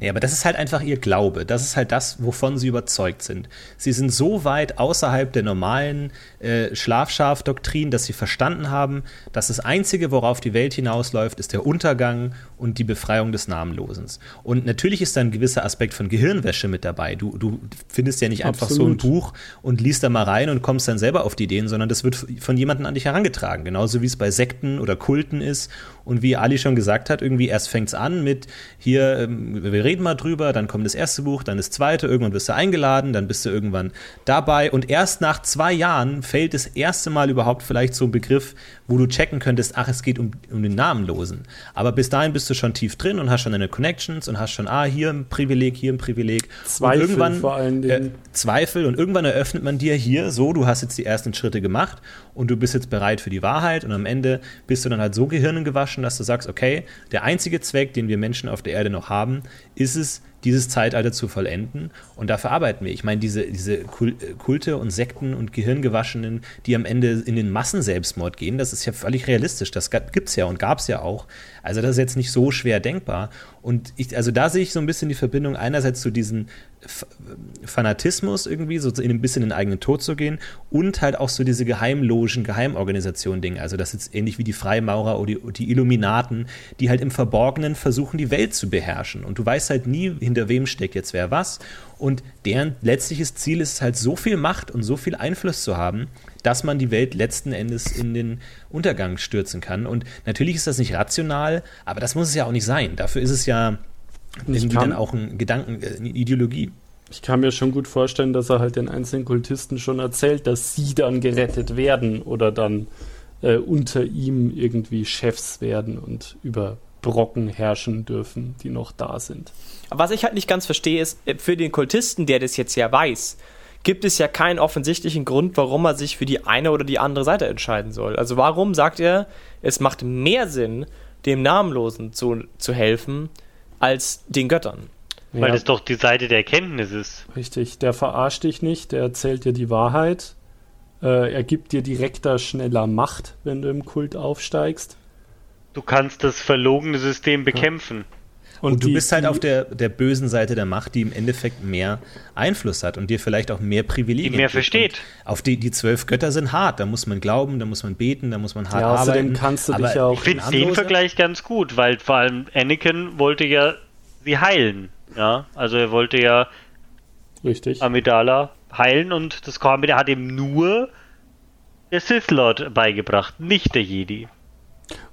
Nee, aber das ist halt einfach ihr Glaube. Das ist halt das, wovon sie überzeugt sind. Sie sind so weit außerhalb der normalen äh, Schlafschaf-Doktrin, dass sie verstanden haben, dass das Einzige, worauf die Welt hinausläuft, ist der Untergang und die Befreiung des Namenlosens. Und natürlich ist da ein gewisser Aspekt von Gehirnwäsche mit dabei. Du, du findest ja nicht einfach Absolut. so ein Buch und liest da mal rein und kommst dann selber auf die Ideen, sondern das wird von jemandem an dich herangetragen. Genauso wie es bei Sekten oder Kulten ist. Und wie Ali schon gesagt hat, irgendwie erst fängt es an mit hier, ähm, wir reden mal drüber, dann kommt das erste Buch, dann das zweite, irgendwann wirst du eingeladen, dann bist du irgendwann dabei. Und erst nach zwei Jahren fällt das erste Mal überhaupt vielleicht so ein Begriff, wo du checken könntest, ach, es geht um, um den Namenlosen. Aber bis dahin bist du schon tief drin und hast schon deine Connections und hast schon, ah, hier ein Privileg, hier ein Privileg. Zweifel und irgendwann, vor allen Dingen. Äh, Zweifel und irgendwann eröffnet man dir hier so, du hast jetzt die ersten Schritte gemacht und du bist jetzt bereit für die Wahrheit und am Ende bist du dann halt so gehirngewaschen, dass du sagst, okay, der einzige Zweck, den wir Menschen auf der Erde noch haben, ist es, dieses Zeitalter zu vollenden. Und dafür arbeiten wir. Ich meine, diese, diese Kulte und Sekten und Gehirngewaschenen, die am Ende in den Massenselbstmord gehen, das ist ja völlig realistisch. Das gibt es ja und gab es ja auch. Also das ist jetzt nicht so schwer denkbar. Und ich, also da sehe ich so ein bisschen die Verbindung einerseits zu diesem Fanatismus irgendwie, so in ein bisschen in den eigenen Tod zu gehen und halt auch so diese Geheimlogen, Geheimorganisation-Ding. Also das ist ähnlich wie die Freimaurer oder die, die, Illuminaten, die halt im Verborgenen versuchen, die Welt zu beherrschen. Und du weißt halt nie, hinter wem steckt jetzt wer was. Und deren letztliches Ziel ist halt so viel Macht und so viel Einfluss zu haben, dass man die Welt letzten Endes in den Untergang stürzen kann. Und natürlich ist das nicht rational, aber das muss es ja auch nicht sein. Dafür ist es ja irgendwie dann auch ein Gedanken, äh, eine Ideologie. Ich kann mir schon gut vorstellen, dass er halt den einzelnen Kultisten schon erzählt, dass sie dann gerettet werden oder dann äh, unter ihm irgendwie Chefs werden und über Brocken herrschen dürfen, die noch da sind. Was ich halt nicht ganz verstehe, ist, äh, für den Kultisten, der das jetzt ja weiß, gibt es ja keinen offensichtlichen Grund, warum er sich für die eine oder die andere Seite entscheiden soll. Also warum sagt er, es macht mehr Sinn, dem Namenlosen zu, zu helfen, als den Göttern? Weil ja. das doch die Seite der Erkenntnis ist. Richtig, der verarscht dich nicht, der erzählt dir die Wahrheit. Äh, er gibt dir direkter, schneller Macht, wenn du im Kult aufsteigst. Du kannst das verlogene System bekämpfen. Und, und du die- bist halt die- auf der, der bösen Seite der Macht, die im Endeffekt mehr Einfluss hat und dir vielleicht auch mehr Privilegien Die mehr gibt. versteht. Und Auf die, die zwölf Götter sind hart. Da muss man glauben, da muss man beten, da muss man hart Ja, außerdem arbeiten. kannst du dich Aber ja auch- Ich finde den Vergleich ganz gut, weil vor allem Anakin wollte ja sie heilen. Ja, also er wollte ja Richtig. Amidala heilen und das Kornmeer hat ihm nur der Sith Lord beigebracht, nicht der Jedi.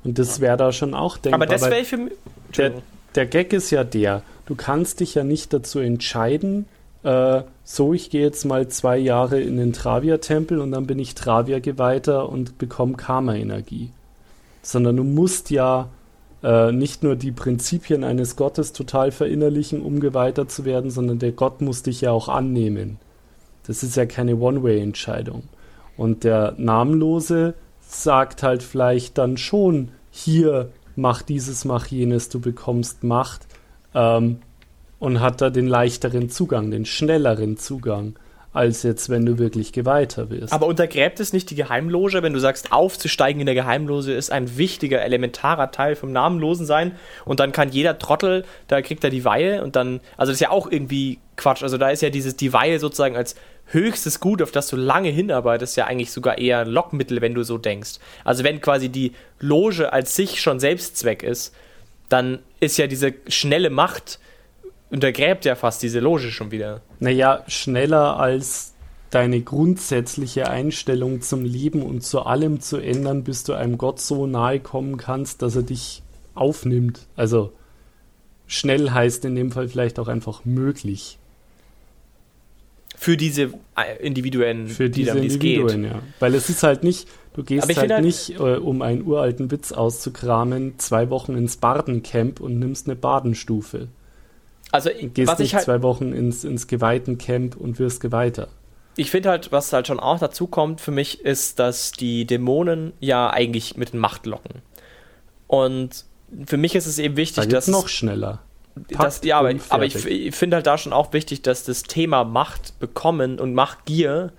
Und das wäre da schon auch denkbar. Aber das wäre für mich. der, der Gag ist ja der, du kannst dich ja nicht dazu entscheiden, äh, so, ich gehe jetzt mal zwei Jahre in den Travia-Tempel und dann bin ich Travia-Geweihter und bekomme Karma-Energie. Sondern du musst ja äh, nicht nur die Prinzipien eines Gottes total verinnerlichen, um Geweihter zu werden, sondern der Gott muss dich ja auch annehmen. Das ist ja keine One-Way-Entscheidung. Und der Namenlose sagt halt vielleicht dann schon, hier, mach dieses, mach jenes, du bekommst Macht. Ähm, und hat da den leichteren Zugang, den schnelleren Zugang, als jetzt, wenn du wirklich Geweihter wirst. Aber untergräbt es nicht die Geheimloge, wenn du sagst, aufzusteigen in der Geheimloge ist ein wichtiger, elementarer Teil vom Namenlosen sein und dann kann jeder Trottel, da kriegt er die Weihe und dann, also das ist ja auch irgendwie Quatsch. Also da ist ja dieses, die Weihe sozusagen als höchstes Gut, auf das du lange hinarbeitest, ja eigentlich sogar eher ein Lockmittel, wenn du so denkst. Also wenn quasi die Loge als sich schon Selbstzweck ist, dann ist ja diese schnelle Macht, untergräbt ja fast diese Loge schon wieder. Naja, schneller als deine grundsätzliche Einstellung zum Leben und zu allem zu ändern, bis du einem Gott so nahe kommen kannst, dass er dich aufnimmt. Also schnell heißt in dem Fall vielleicht auch einfach möglich Für diese äh, Individuen, für die diese wie es geht. Individuen, ja. Weil es ist halt nicht, du gehst halt, halt- nicht, äh, um einen uralten Witz auszukramen, zwei Wochen ins Bardencamp und nimmst eine Badenstufe. Also, Du gehst was nicht ich halt, zwei Wochen ins, ins Geweihtencamp und wirst Geweihter. ich finde halt, was halt schon auch dazu kommt für mich, ist, dass die Dämonen ja eigentlich mit Macht locken. Und für mich ist es eben Da wichtig, geht's dass. noch schneller. das, ja, aber, aber ich, ich finde halt da schon auch wichtig, dass das Thema Macht bekommen und Machtgier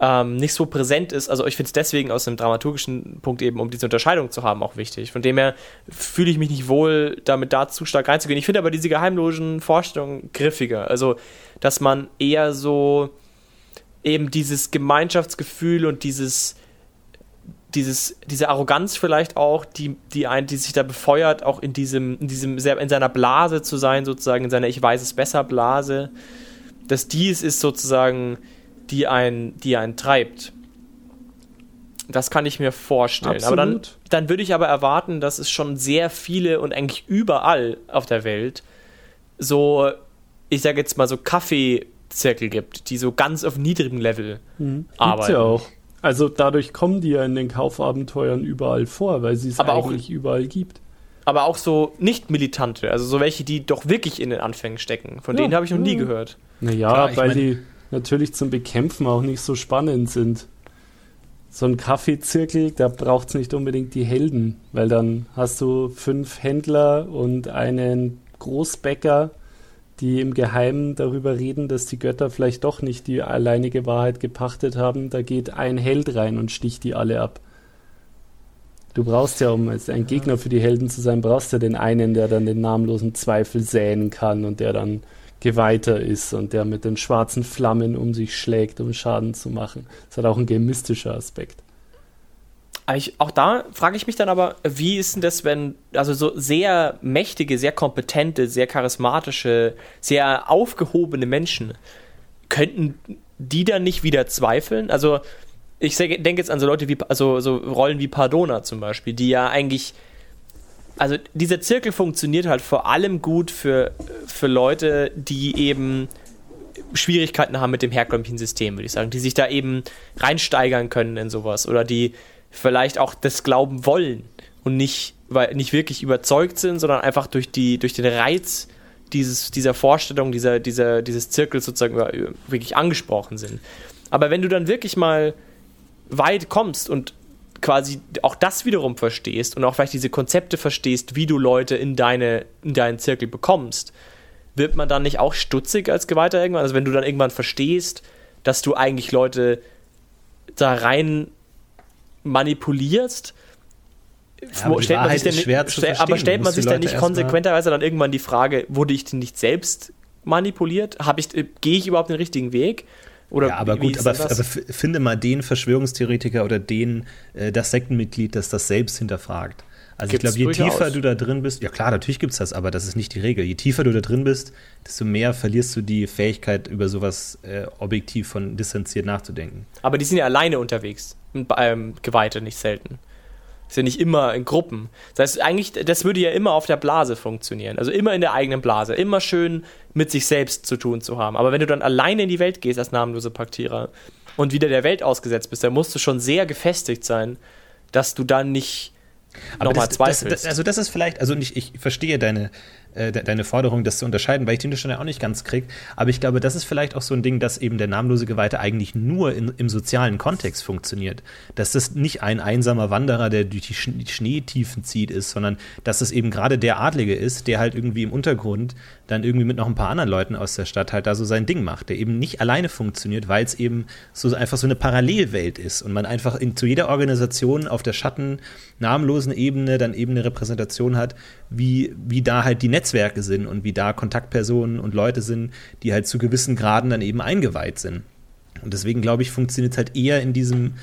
ähm, nicht so präsent ist. Also ich finde es deswegen aus einem dramaturgischen Punkt eben, um diese Unterscheidung zu haben, auch wichtig. Von dem her fühle ich mich nicht wohl, damit da zu stark reinzugehen. Ich finde aber diese geheimlosen Vorstellungen griffiger. Also, dass man eher so eben dieses Gemeinschaftsgefühl und dieses dieses, diese Arroganz vielleicht auch, die, die, ein, die sich da befeuert, auch in diesem, in diesem, in seiner Blase zu sein, sozusagen, in seiner Ich weiß es besser Blase, dass dies ist sozusagen, die ein, die einen treibt. Das kann ich mir vorstellen. Aber dann, Absolut. dann würde ich aber erwarten, dass es schon sehr viele und eigentlich überall auf der Welt so, ich sage jetzt mal so Kaffeezirkel gibt, die so ganz auf niedrigem Level Gibt's arbeiten. ja auch. Also dadurch kommen die ja in den Kaufabenteuern überall vor, weil sie es Aber auch- eigentlich überall gibt. aber auch so nicht militante, also so welche, die doch wirklich in den Anfängen stecken. Von Ja, denen habe ich noch nie gehört. Naja, Klar, ich weil mein- die natürlich zum Bekämpfen auch nicht so spannend sind. So ein Kaffeezirkel, da braucht es nicht unbedingt die Helden, weil dann hast du fünf Händler und einen Großbäcker, die im Geheimen darüber reden, dass die Götter vielleicht doch nicht die alleinige Wahrheit gepachtet haben. Da geht ein Held rein und sticht die alle ab. Du brauchst ja, um als ein Gegner für die Helden zu sein, brauchst ja den einen, der dann den namenlosen Zweifel säen kann und der dann Geweihter ist und der mit den schwarzen Flammen um sich schlägt, um Schaden zu machen. Das hat auch einen gemistischer Aspekt. Ich, auch da frage ich mich dann aber, wie ist denn das, wenn, also so sehr mächtige, sehr kompetente, sehr charismatische, sehr aufgehobene Menschen, könnten die dann nicht wieder zweifeln? Also, ich denke jetzt an so Leute wie, also so Rollen wie Pardona zum Beispiel, die ja eigentlich, also dieser Zirkel funktioniert halt vor allem gut für, für Leute, die eben Schwierigkeiten haben mit dem herkömmlichen System, würde ich sagen, die sich da eben reinsteigern können in sowas oder die vielleicht auch das glauben wollen und nicht, weil nicht wirklich überzeugt sind, sondern einfach durch, die, durch den Reiz dieses, dieser Vorstellung, dieser, dieser, dieses Zirkels sozusagen wirklich angesprochen sind. Aber wenn du dann wirklich mal weit kommst und quasi auch das wiederum verstehst und auch vielleicht diese Konzepte verstehst, wie du Leute in, deine, in deinen Zirkel bekommst, wird man dann nicht auch stutzig als Geweihter irgendwann? Also wenn du dann irgendwann verstehst, dass du eigentlich Leute da rein manipulierst, aber die stellt man sich denn schwer nicht, verstehen. aber stellt man sich dann nicht konsequenterweise dann irgendwann die Frage, wurde ich denn nicht selbst manipuliert? Habe ich, äh, gehe ich überhaupt den richtigen Weg? Oder Ja, aber gut, aber, aber finde mal den Verschwörungstheoretiker oder den, äh, das Sektenmitglied, das das selbst hinterfragt. Also Gibt's ich glaube, je tiefer du da drin bist, ja klar, natürlich gibt es das, aber das ist nicht die Regel. Je tiefer du da drin bist, desto mehr verlierst du die Fähigkeit, über sowas äh, objektiv von distanziert nachzudenken. Aber die sind ja alleine unterwegs. Ähm, Geweihte nicht selten. Ist ja nicht immer in Gruppen. Das heißt, eigentlich, das würde ja immer auf der Blase funktionieren. Also immer in der eigenen Blase. Immer schön mit sich selbst zu tun zu haben. Aber wenn du dann alleine in die Welt gehst als namenlose Paktierer und wieder der Welt ausgesetzt bist, dann musst du schon sehr gefestigt sein, dass du dann nicht nochmal das, das, zweifelst. das, also das ist vielleicht, also nicht, ich verstehe deine, äh, de- deine Forderung, das zu unterscheiden, weil ich den schon ja auch nicht ganz krieg. Aber ich glaube, das ist vielleicht auch so ein Ding, dass eben der namenlose Geweihte eigentlich nur in, im sozialen Kontext funktioniert. Dass das nicht ein einsamer Wanderer, der durch die Sch Schneetiefen zieht, ist, sondern dass es eben gerade der Adlige ist, der halt irgendwie im Untergrund dann irgendwie mit noch ein paar anderen Leuten aus der Stadt halt da so sein Ding macht, der eben nicht alleine funktioniert, weil es eben so einfach so eine Parallelwelt ist und man einfach in, zu jeder Organisation auf der Schatten namenlosen Ebene dann eben eine Repräsentation hat, wie, wie da halt die Netzwerke sind und wie da Kontaktpersonen und Leute sind, die halt zu gewissen Graden dann eben eingeweiht sind. Und deswegen glaube ich, funktioniert es halt eher in diesem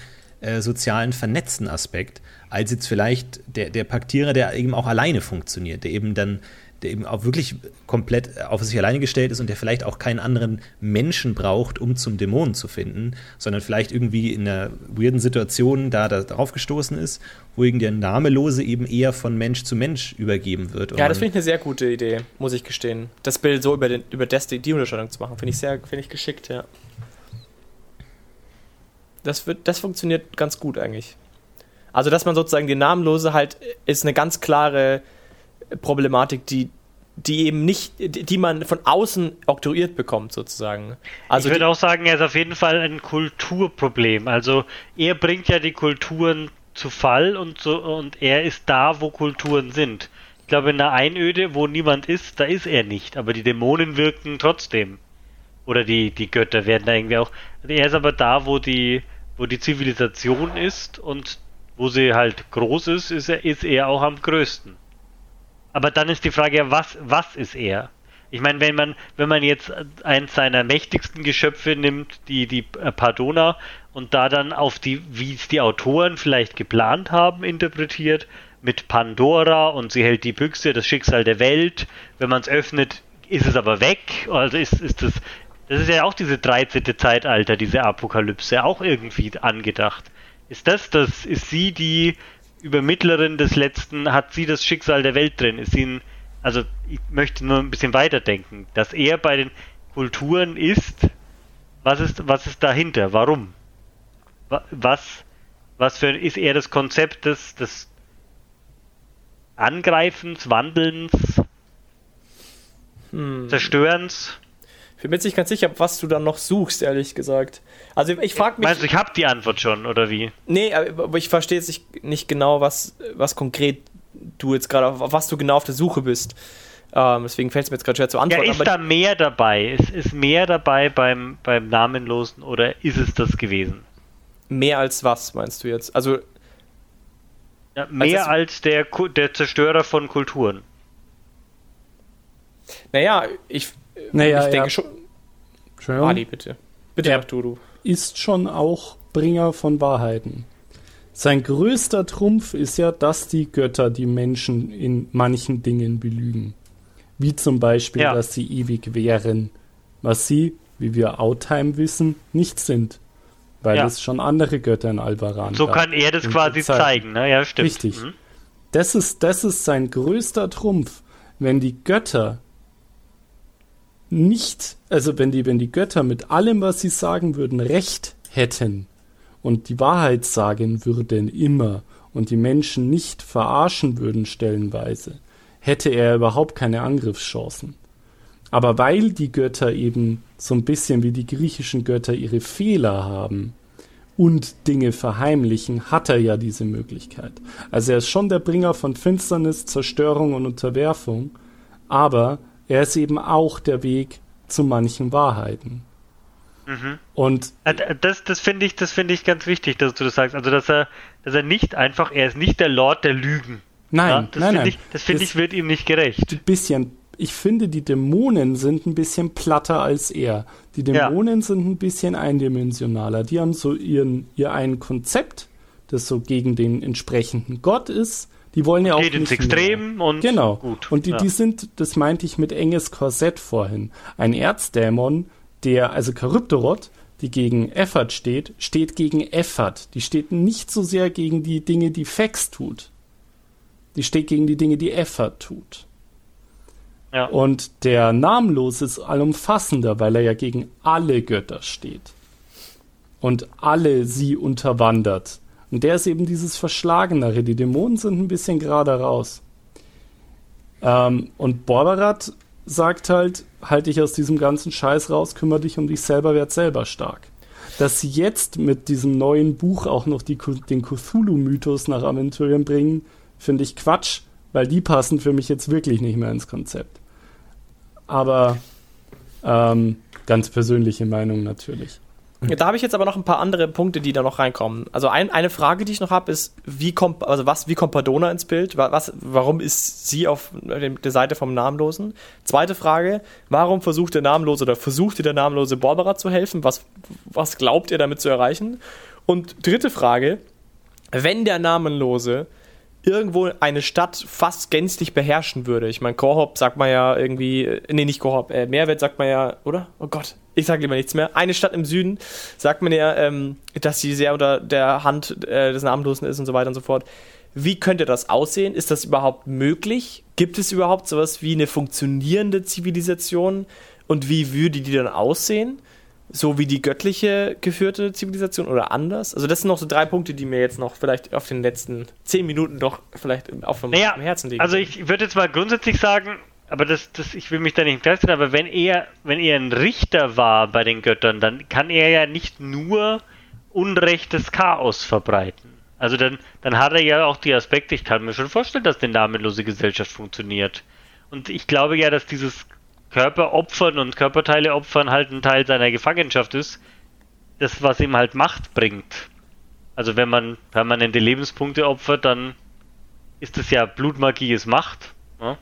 äh, sozialen vernetzten Aspekt, als jetzt vielleicht der, der Paktierer, der eben auch alleine funktioniert, der eben dann, der eben auch wirklich komplett auf sich alleine gestellt ist und der vielleicht auch keinen anderen Menschen braucht, um zum Dämonen zu finden, sondern vielleicht irgendwie in einer weirden Situation da, da drauf gestoßen ist, wohingegen der Namelose eben eher von Mensch zu Mensch übergeben wird. ja, das finde ich eine sehr gute Idee, muss ich gestehen. Das Bild so über, den, über das, die, die Unterscheidung zu machen, finde ich sehr, finde ich geschickt, ja. Das, wird, das funktioniert ganz gut eigentlich. Also, dass man sozusagen die Namenlose halt ist eine ganz klare Problematik, die, die eben nicht, die, man von außen oktroyiert bekommt, sozusagen. Also ich würde auch sagen, er ist auf jeden Fall ein Kulturproblem. Also er bringt ja die Kulturen zu Fall und so und er ist da, wo Kulturen sind. Ich glaube, in einer Einöde, wo niemand ist, da ist er nicht. Aber die Dämonen wirken trotzdem. Oder die, die Götter werden da irgendwie auch. Er ist aber da, wo die, wo die Zivilisation ist und wo sie halt groß ist, ist er, ist er auch am größten. Aber dann ist die Frage, ja, was, was ist er? Ich meine, wenn man, wenn man jetzt eins seiner mächtigsten Geschöpfe nimmt, die, die äh, Pardona, und da dann auf die, wie es die Autoren vielleicht geplant haben, interpretiert, mit Pandora und sie hält die Büchse, das Schicksal der Welt, wenn man es öffnet, ist es aber weg. Also ist, ist das, das ist ja auch diese 13. Zeitalter, diese Apokalypse, auch irgendwie angedacht. Ist das das, ist sie die Übermittlerin des letzten, hat sie das Schicksal der Welt drin? Ist sie ein, also ich möchte nur ein bisschen weiterdenken, dass er bei den Kulturen ist, was ist, was ist dahinter? Warum? Wa- Was, was für ist eher das Konzept des, des Angreifens, Wandelns, hm, Zerstörens? Ich bin mir jetzt nicht ganz sicher, was du dann noch suchst, ehrlich gesagt. Also ich frage mich. Meinst du, ich habe die Antwort schon, oder wie? Nee, aber ich verstehe jetzt nicht, nicht genau, was, was konkret du jetzt gerade, auf was du genau auf der Suche bist. Ähm, deswegen fällt es mir jetzt gerade schwer zu Ja, antworten. ist aber da mehr dabei? Ist, ist mehr dabei beim, beim Namenlosen oder ist es das gewesen? mehr als was, meinst du jetzt? Also, Ja, mehr es- als der, der Zerstörer von Kulturen. naja, ich, Naja, ich denke er- schon. Entschuldigung. Ali, bitte. Bitte du, du. ist schon auch Bringer von Wahrheiten. Sein größter Trumpf ist ja, dass die Götter die Menschen in manchen Dingen belügen. Wie zum Beispiel, Ja. dass sie ewig wären, was sie, wie wir Outtime wissen, nicht sind. Weil Ja. es schon andere Götter in Albaran So gab. kann er das quasi gezeigt. zeigen, ne? Ja, stimmt. Richtig. Mhm. Das ist, das ist sein größter Trumpf. Wenn die Götter nicht, also wenn die, wenn die Götter mit allem, was sie sagen würden, Recht hätten und die Wahrheit sagen würden immer und die Menschen nicht verarschen würden stellenweise, hätte er überhaupt keine Angriffschancen. Aber weil die Götter eben so ein bisschen wie die griechischen Götter ihre Fehler haben, und Dinge verheimlichen, hat er ja diese Möglichkeit. Also er ist schon der Bringer von Finsternis, Zerstörung und Unterwerfung, aber er ist eben auch der Weg zu manchen Wahrheiten. Mhm. Und Äh, Das, das finde ich, das finde ich ganz wichtig, dass du das sagst. Also dass er, dass er nicht einfach, er ist nicht der Lord der Lügen. nein, ja, das nein, finde nein. ich, das finde ich wird ihm nicht gerecht. ein bisschen. Ich finde, die Dämonen sind ein bisschen platter als er. Die Ja. Dämonen sind ein bisschen eindimensionaler. Die haben so ihren, ihr ein Konzept, das so gegen den entsprechenden Gott ist. Die wollen ja auch Geht ins nicht mehr. Extrem und Genau. gut. Und die, ja. die sind, das meinte ich mit enges Korsett vorhin. Ein Erzdämon, der, also Charybdorot, die gegen Effert steht, steht gegen Effert. Die steht nicht so sehr gegen die Dinge, die Fex tut. Die steht gegen die Dinge, die Effert tut. ja. Und der Namenlose ist allumfassender, weil er ja gegen alle Götter steht. Und alle sie unterwandert. Und der ist eben dieses Verschlagenere. Die Dämonen sind ein bisschen gerade raus. Ähm, und Borberat sagt halt, halt dich aus diesem ganzen Scheiß raus, kümmere dich um dich selber, werd selber stark. Dass sie jetzt mit diesem neuen Buch auch noch die, den Cthulhu-Mythos nach Aventurien bringen, finde ich Quatsch, weil die passen für mich jetzt wirklich nicht mehr ins Konzept. Aber ähm, ganz persönliche Meinung natürlich. Da habe ich jetzt aber noch ein paar andere Punkte, die da noch reinkommen. Also ein, eine Frage, die ich noch habe, ist, wie kommt, also was, wie kommt Pardona ins Bild? Wa- Was, warum ist sie auf der Seite vom Namenlosen? Zweite Frage, warum versucht der Namenlose oder versuchte der Namenlose Barbara zu helfen? Was, was glaubt ihr damit zu erreichen? Und dritte Frage, wenn der Namenlose irgendwo eine Stadt fast gänzlich beherrschen würde. Ich meine, Korhop sagt man ja irgendwie, äh, nee, nicht Korhop, äh, Mehrwert sagt man ja, oder? Oh Gott, ich sage lieber nichts mehr. Eine Stadt im Süden sagt man ja, ähm, dass sie sehr unter der Hand äh, des Namenlosen ist und so weiter und so fort. Wie könnte das aussehen? Ist das überhaupt möglich? Gibt es überhaupt sowas wie eine funktionierende Zivilisation? Und wie würde die dann aussehen? So wie die göttliche geführte Zivilisation oder anders? Also das sind noch so drei Punkte, die mir jetzt noch vielleicht auf den letzten zehn Minuten doch vielleicht auf dem Naja, Herzen liegen. also ich würde jetzt mal grundsätzlich sagen, aber das, das, ich will mich da nicht feststellen, aber wenn er, wenn er ein Richter war bei den Göttern, dann kann er ja nicht nur unrechtes Chaos verbreiten. Also dann, dann hat er ja auch die Aspekte, ich kann mir schon vorstellen, dass die namenlose Gesellschaft funktioniert. Und ich glaube ja, dass dieses Körperopfern und Körperteile opfern halt ein Teil seiner Gefangenschaft ist, das, was ihm halt Macht bringt. Also wenn man permanente Lebenspunkte opfert, dann ist es ja Blutmagie ist Macht. Ne?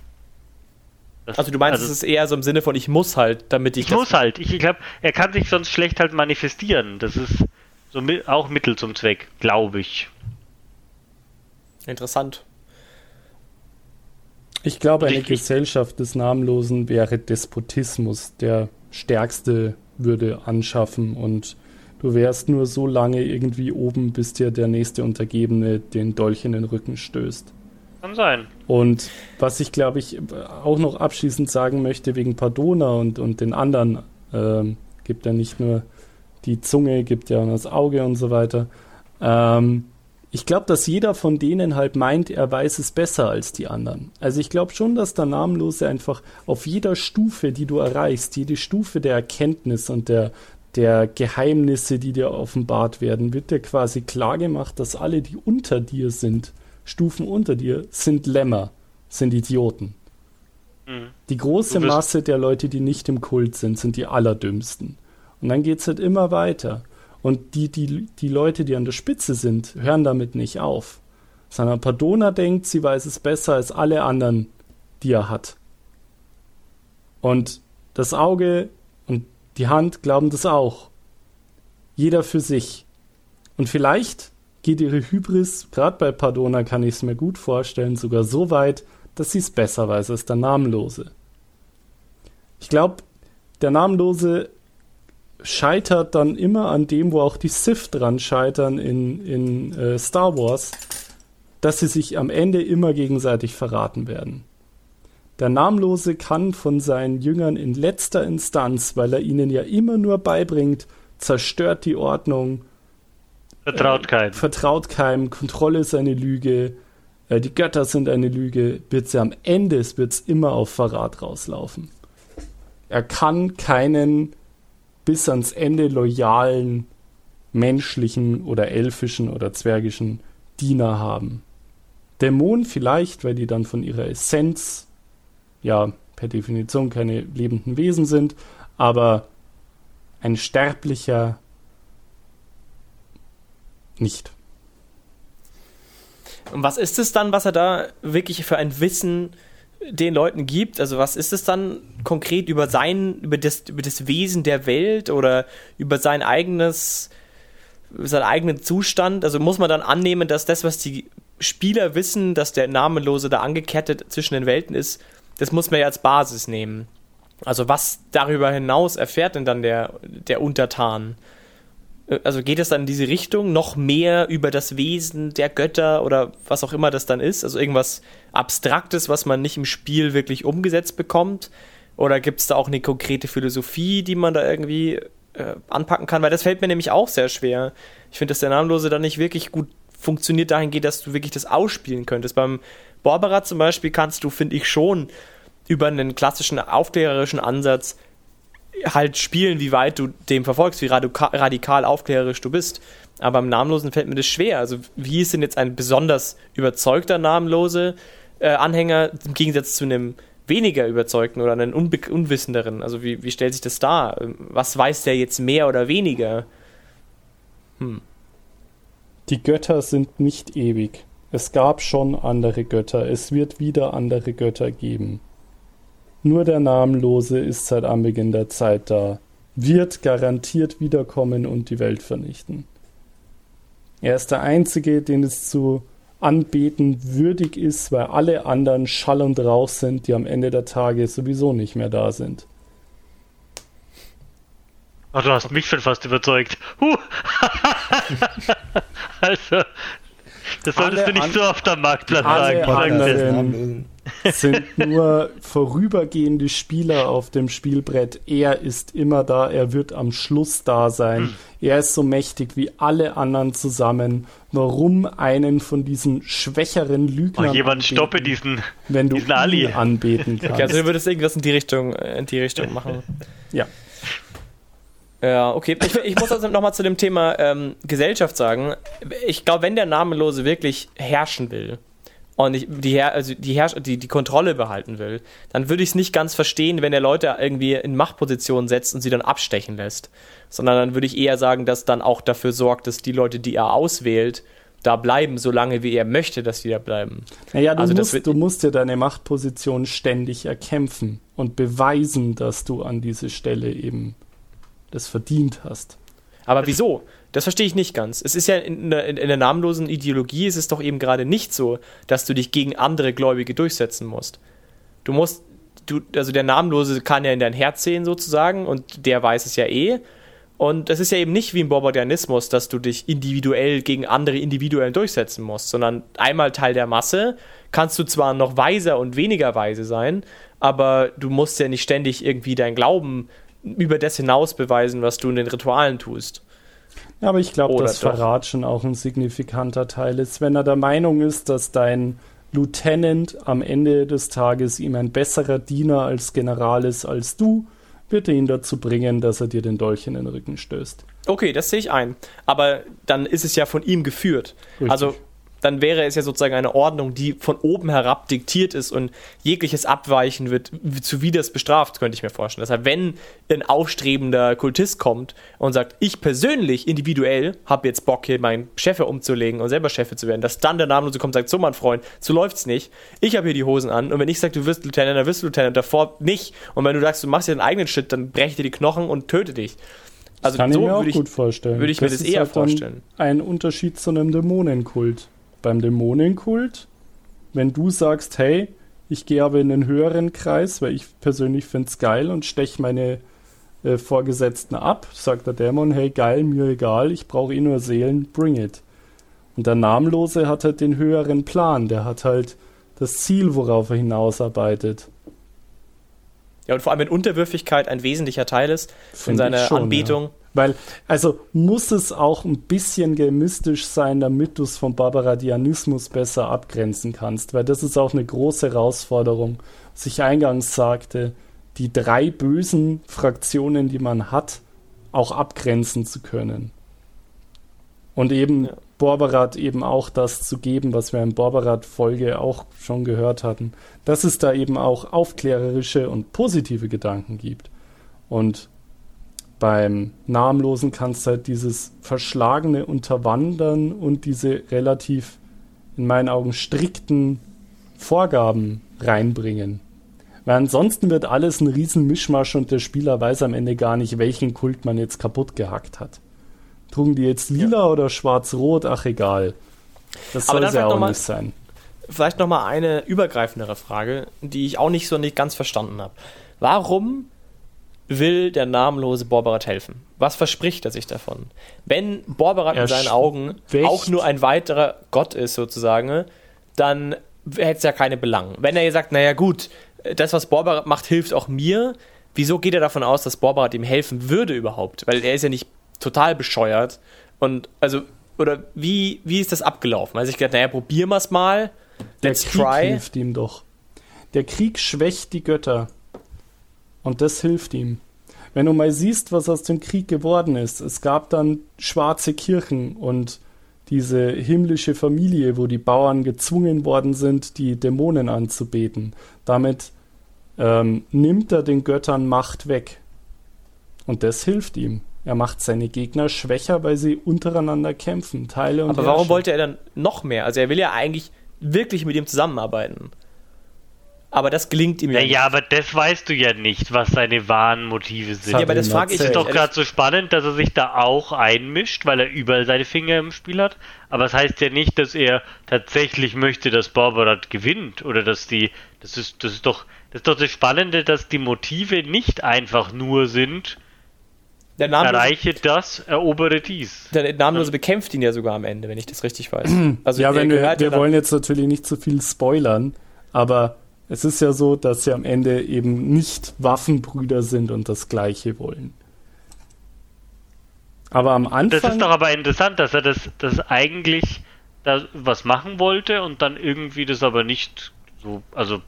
Das- also du meinst, es ist eher so im Sinne von, ich muss halt, damit ich, ich muss halt. Ich, ich glaube, er kann sich sonst schlecht halt manifestieren. Das ist so mi auch Mittel zum Zweck, glaube ich. Interessant. Ich glaube, eine Richtig. Gesellschaft des Namenlosen wäre Despotismus. Der Stärkste würde anschaffen und du wärst nur so lange irgendwie oben, bis dir der nächste Untergebene den Dolch in den Rücken stößt. Kann sein. Und was ich, glaube ich, auch noch abschließend sagen möchte wegen Pardona und, und den anderen, ähm, gibt ja nicht nur die Zunge, gibt ja auch das Auge und so weiter. Ähm, ich glaube, dass jeder von denen halt meint, er weiß es besser als die anderen. Also ich glaube schon, dass der Namenlose einfach auf jeder Stufe, die du erreichst, jede Stufe der Erkenntnis und der, der Geheimnisse, die dir offenbart werden, wird dir quasi klar gemacht, dass alle, die unter dir sind, Stufen unter dir, sind Lämmer, sind Idioten. Mhm. Die große Masse der Leute, die nicht im Kult sind, sind die allerdümmsten. Und dann geht's halt immer weiter. Und die, die, die Leute, die an der Spitze sind, hören damit nicht auf. Sondern Pardona denkt, sie weiß es besser als alle anderen, die er hat. Und das Auge und die Hand glauben das auch. Jeder für sich. Und vielleicht geht ihre Hybris, gerade bei Pardona kann ich es mir gut vorstellen, sogar so weit, dass sie es besser weiß als der Namenlose. Ich glaube, der Namenlose scheitert dann immer an dem, wo auch die Sith dran scheitern in, in äh, Star Wars, dass sie sich am Ende immer gegenseitig verraten werden. Der Namenlose kann von seinen Jüngern in letzter Instanz, weil er ihnen ja immer nur beibringt, zerstört die Ordnung, Vertraut keinem. vertraut keinem, Kontrolle ist eine Lüge, äh, die Götter sind eine Lüge, wird sie am Ende wird's immer auf Verrat rauslaufen. Er kann keinen bis ans Ende loyalen menschlichen oder elfischen oder zwergischen Diener haben. Dämonen vielleicht, weil die dann von ihrer Essenz ja per Definition keine lebenden Wesen sind, aber ein Sterblicher nicht. Und was ist es dann, was er da wirklich für ein Wissen den Leuten gibt? Also was ist es dann konkret über sein, über das, über das Wesen der Welt oder über sein eigenes, seinen eigenen Zustand? Also muss man dann annehmen, dass das, was die Spieler wissen, dass der Namenlose da angekettet zwischen den Welten ist, das muss man ja als Basis nehmen. Also was darüber hinaus erfährt denn dann der, der Untertan? Also geht es dann in diese Richtung, noch mehr über das Wesen der Götter oder was auch immer das dann ist? Also irgendwas Abstraktes, was man nicht im Spiel wirklich umgesetzt bekommt? Oder gibt es da auch eine konkrete Philosophie, die man da irgendwie äh, anpacken kann? Weil das fällt mir nämlich auch sehr schwer. Ich finde, dass der Namenlose dann nicht wirklich gut funktioniert dahingehend, dass du wirklich das ausspielen könntest. Beim Borberat zum Beispiel kannst du, finde ich, schon über einen klassischen aufklärerischen Ansatz halt spielen, wie weit du dem verfolgst, wie radikal aufklärerisch du bist. Aber im Namenlosen fällt mir das schwer. Also, wie ist denn jetzt ein besonders überzeugter Namenlose äh, Anhänger im Gegensatz zu einem weniger überzeugten oder einem Unbe unwissenderen? Also, wie, wie stellt sich das dar? Was weiß der jetzt mehr oder weniger? Hm. Die Götter sind nicht ewig. Es gab schon andere Götter, es wird wieder andere Götter geben. Nur der Namenlose ist seit Anbeginn der Zeit da, wird garantiert wiederkommen und die Welt vernichten. Er ist der Einzige, den es zu anbeten würdig ist, weil alle anderen Schall und Rauch sind, die am Ende der Tage sowieso nicht mehr da sind. Ach, du hast mich schon fast überzeugt. Huh. also, das solltest alle du nicht so oft am Marktplatz sagen. Anderen sind nur vorübergehende Spieler auf dem Spielbrett. Er ist immer da, er wird am Schluss da sein. Hm. Er ist so mächtig wie alle anderen zusammen. Warum einen von diesen schwächeren Lügnern oh, jemand anbeten, stoppe diesen, wenn du diesen Ali. anbeten kannst? Okay, also du würdest irgendwas in die Richtung, in die Richtung machen. ja. Ja, okay. Ich, ich muss also nochmal zu dem Thema ähm, Gesellschaft sagen. Ich glaube, wenn der Namenlose wirklich herrschen will und ich, die, also die, Herrsch die, die Kontrolle behalten will, dann würde ich es nicht ganz verstehen, wenn er Leute irgendwie in Machtpositionen setzt und sie dann abstechen lässt. Sondern dann würde ich eher sagen, dass dann auch dafür sorgt, dass die Leute, die er auswählt, da bleiben, solange wie er möchte, dass die da bleiben. Naja, du, also musst, du musst dir deine Machtposition ständig erkämpfen und beweisen, dass du an diese Stelle eben das verdient hast. Aber wieso? Das verstehe ich nicht ganz. Es ist ja in der, in der namenlosen Ideologie ist es doch eben gerade nicht so, dass du dich gegen andere Gläubige durchsetzen musst. Du musst, du, also der Namenlose kann ja in dein Herz sehen sozusagen und der weiß es ja eh. Und es ist ja eben nicht wie im Bobardianismus, dass du dich individuell gegen andere Individuen durchsetzen musst, sondern einmal Teil der Masse kannst du zwar noch weiser und weniger weise sein, aber du musst ja nicht ständig irgendwie dein Glauben über das hinaus beweisen, was du in den Ritualen tust. Ja, aber ich glaube, dass Verrat schon auch ein signifikanter Teil ist. Wenn er der Meinung ist, dass dein Lieutenant am Ende des Tages ihm ein besserer Diener als General ist als du, wird er ihn dazu bringen, dass er dir den Dolch in den Rücken stößt. Okay, das sehe ich ein. Aber dann ist es ja von ihm geführt. Richtig. Also dann wäre es ja sozusagen eine Ordnung, die von oben herab diktiert ist und jegliches Abweichen wird zuwider bestraft, könnte ich mir vorstellen. Deshalb, wenn ein aufstrebender Kultist kommt und sagt, ich persönlich, individuell, habe jetzt Bock, hier meinen Chef umzulegen und selber Chef zu werden, dass dann der Namenlose kommt und sagt, so mein Freund, so läuft's nicht. Ich habe hier die Hosen an und wenn ich sage, du wirst Lieutenant, dann wirst du Lieutenant, davor nicht. Und wenn du sagst, du machst dir deinen eigenen Shit, dann breche dir die Knochen und töte dich. Also kann so ich mir auch gut vorstellen. Würde ich das mir das eher halt vorstellen. Ein Unterschied zu einem Dämonenkult beim Dämonenkult, wenn du sagst, hey, ich gehe aber in einen höheren Kreis, weil ich persönlich finde es geil und steche meine äh, Vorgesetzten ab, sagt der Dämon, hey, geil, mir egal, ich brauche eh nur Seelen, bring it. Und der Namenlose hat halt den höheren Plan, der hat halt das Ziel, worauf er hinausarbeitet. Ja, und vor allem wenn Unterwürfigkeit ein wesentlicher Teil ist Find in seiner schon, Anbetung. Ja. Weil, also muss es auch ein bisschen gemistisch sein, damit du es vom Barbaradianismus besser abgrenzen kannst. Weil das ist auch eine große Herausforderung, was ich eingangs sagte, die drei bösen Fraktionen, die man hat, auch abgrenzen zu können. Und eben ja. Borberat eben auch das zu geben, was wir in Borberat-Folge auch schon gehört hatten, dass es da eben auch aufklärerische und positive Gedanken gibt. Und beim Namenlosen kannst du halt dieses verschlagene Unterwandern und diese relativ, in meinen Augen, strikten Vorgaben reinbringen. Weil ansonsten wird alles ein riesen Mischmasch und der Spieler weiß am Ende gar nicht, welchen Kult man jetzt kaputt gehackt hat. Trugen die jetzt lila ja. oder schwarz-rot? Ach, egal. Das soll es ja auch nicht sein. Vielleicht nochmal eine übergreifendere Frage, die ich auch nicht so nicht ganz verstanden habe. Warum will der namenlose Borberat helfen? Was verspricht er sich davon? Wenn Borberat in seinen Augen auch nur ein weiterer Gott ist, sozusagen, dann hätte es ja keine Belang. Wenn er sagt, naja gut, das, was Borberat macht, hilft auch mir, wieso geht er davon aus, dass Borberat ihm helfen würde überhaupt? Weil er ist ja nicht total bescheuert. Und also, oder wie, wie ist das abgelaufen? Also ich gedacht, naja, probieren wir es mal. Let's Der Krieg try. hilft ihm doch. Der Krieg schwächt die Götter. Und das hilft ihm. Wenn du mal siehst, was aus dem Krieg geworden ist, es gab dann schwarze Kirchen und diese himmlische Familie, wo die Bauern gezwungen worden sind, die Dämonen anzubeten. Damit ähm, nimmt er den Göttern Macht weg. Und das hilft ihm. Er macht seine Gegner schwächer, weil sie untereinander kämpfen, Teile und Aber warum wollte er dann noch mehr? Also er will ja eigentlich wirklich mit ihm zusammenarbeiten. Aber das gelingt ihm ja, ja nicht. Aber das weißt du ja nicht, was seine wahren Motive sind. Ja, aber das frage ich. Es ist doch gerade so spannend, dass er sich da auch einmischt, weil er überall seine Finger im Spiel hat. Aber es das heißt ja nicht, dass er tatsächlich möchte, dass Barbarat gewinnt oder dass die. Das ist, das ist doch, das ist doch das Spannende, dass die Motive nicht einfach nur sind. Der Namenlose, Erreiche das, erobere dies. Der Namenlose bekämpft ihn ja sogar am Ende, wenn ich das richtig weiß. Also ja, wenn wir, wir wollen jetzt natürlich nicht zu viel spoilern, aber es ist ja so, dass sie am Ende eben nicht Waffenbrüder sind und das Gleiche wollen. Aber am Anfang. Das ist doch aber interessant, dass er das, das eigentlich da was machen wollte und dann irgendwie das aber nicht so, also.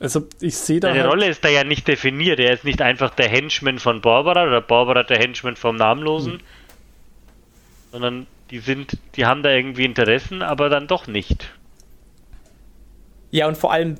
Also ich sehe da. Seine halt Rolle ist da ja nicht definiert. Er ist nicht einfach der Henchman von Barbara oder Barbara der Henchman vom Namenlosen, hm. sondern die sind, die haben da irgendwie Interessen, aber dann doch nicht. Ja, und vor allem,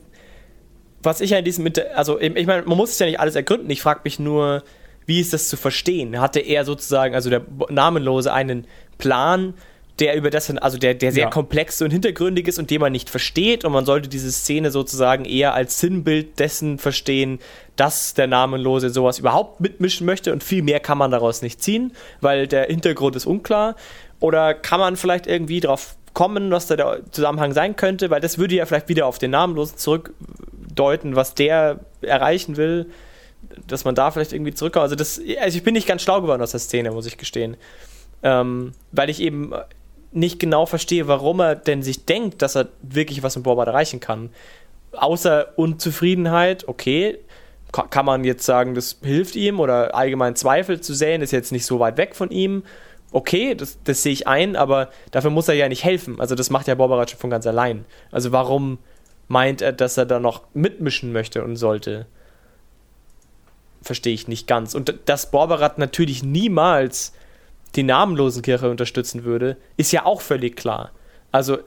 was ich ja in diesem, also ich meine, man muss es ja nicht alles ergründen. Ich frage mich nur, wie ist das zu verstehen? Hatte er sozusagen, also der Namenlose, einen Plan, der über das, also der, der sehr ja. komplex und hintergründig ist und den man nicht versteht und man sollte diese Szene sozusagen eher als Sinnbild dessen verstehen, dass der Namenlose sowas überhaupt mitmischen möchte und viel mehr kann man daraus nicht ziehen, weil der Hintergrund ist unklar. Oder kann man vielleicht irgendwie darauf kommen, was da der Zusammenhang sein könnte, weil das würde ja vielleicht wieder auf den Namenlosen zurückdeuten, was der erreichen will, dass man da vielleicht irgendwie zurückkommt. Also, das, also ich bin nicht ganz schlau geworden aus der Szene, muss ich gestehen. Ähm, weil ich eben nicht genau verstehe, warum er denn sich denkt, dass er wirklich was mit Borbard erreichen kann. Außer Unzufriedenheit, okay, kann man jetzt sagen, das hilft ihm oder allgemein Zweifel zu säen, ist jetzt nicht so weit weg von ihm okay, das, das sehe ich ein, aber dafür muss er ja nicht helfen. Also das macht ja Borbarat schon von ganz allein. Also warum meint er, dass er da noch mitmischen möchte und sollte? Verstehe ich nicht ganz. Und dass Borbarat natürlich niemals die Namenlosenkirche unterstützen würde, ist ja auch völlig klar. Also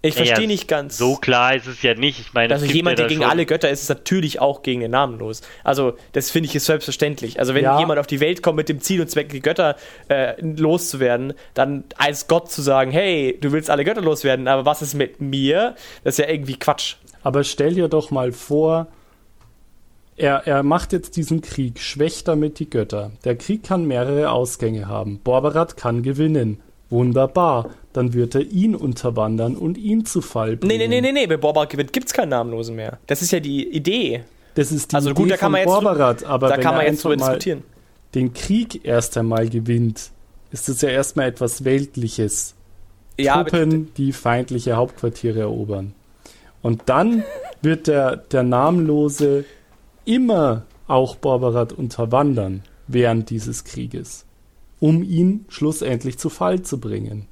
ich naja, verstehe nicht ganz. So klar ist es ja nicht. Ich meine, also jemand, der gegen alle Götter ist, ist natürlich auch gegen den Namenlos. Also, das finde ich ist selbstverständlich. Also, wenn ja. jemand auf die Welt kommt mit dem Ziel und Zweck, die Götter äh, loszuwerden, dann als Gott zu sagen, hey, du willst alle Götter loswerden, aber was ist mit mir? Das ist ja irgendwie Quatsch. Aber stell dir doch mal vor, er, er macht jetzt diesen Krieg, schwächt damit die Götter. Der Krieg kann mehrere Ausgänge haben. Borberat kann gewinnen. Wunderbar dann wird er ihn unterwandern und ihn zu Fall bringen. Nee, nee, nee, nee, nee, bei gewinnt gibt es keinen Namenlosen mehr. Das ist ja die Idee. Das ist die also, Idee gut, da kann man jetzt Borbarat, aber da kann man jetzt drüber diskutieren. den Krieg erst einmal gewinnt, ist es ja erstmal etwas Weltliches. Ja, Truppen, die feindliche Hauptquartiere erobern. Und dann wird der, der Namenlose immer auch Borbarat unterwandern während dieses Krieges, um ihn schlussendlich zu Fall zu bringen.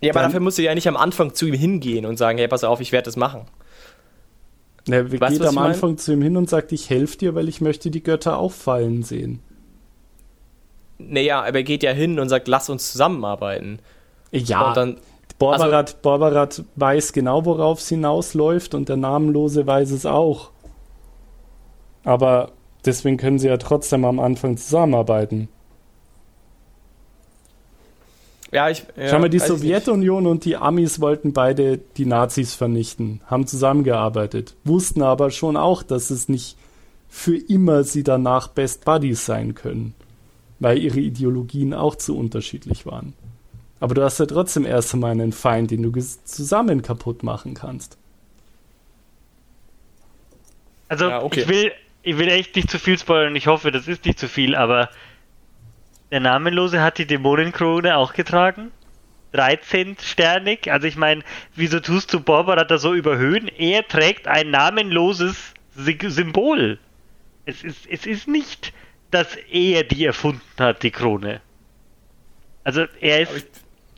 Ja, aber dafür musst du ja nicht am Anfang zu ihm hingehen und sagen, hey, pass auf, ich werde das machen. Er weißt, geht am Anfang zu ihm hin und sagt, ich helfe dir, weil ich möchte die Götter auffallen sehen. Naja, aber er geht ja hin und sagt, lass uns zusammenarbeiten. Ja, und dann, Borbarat, also, Borbarat weiß genau, worauf es hinausläuft und der Namenlose weiß es auch. Aber deswegen können sie ja trotzdem am Anfang zusammenarbeiten. Ja, ich. Ja, Schau mal, die nicht. Sowjetunion und die Amis wollten beide die Nazis vernichten, haben zusammengearbeitet, wussten aber schon auch, dass es nicht für immer sie danach Best Buddies sein können, weil ihre Ideologien auch zu unterschiedlich waren. Aber du hast ja trotzdem erst einmal einen Feind, den du zusammen kaputt machen kannst. Also Ja, okay. ich will, ich will echt nicht zu viel spoilern. Ich hoffe, das ist nicht zu viel, aber der Namenlose hat die Dämonenkrone auch getragen. 13-sternig. Also ich meine, wieso tust du Borbarat da so überhöhen? Er trägt ein namenloses Symbol. Es ist, es ist nicht, dass er die erfunden hat, die Krone. Also er ist. Aber ich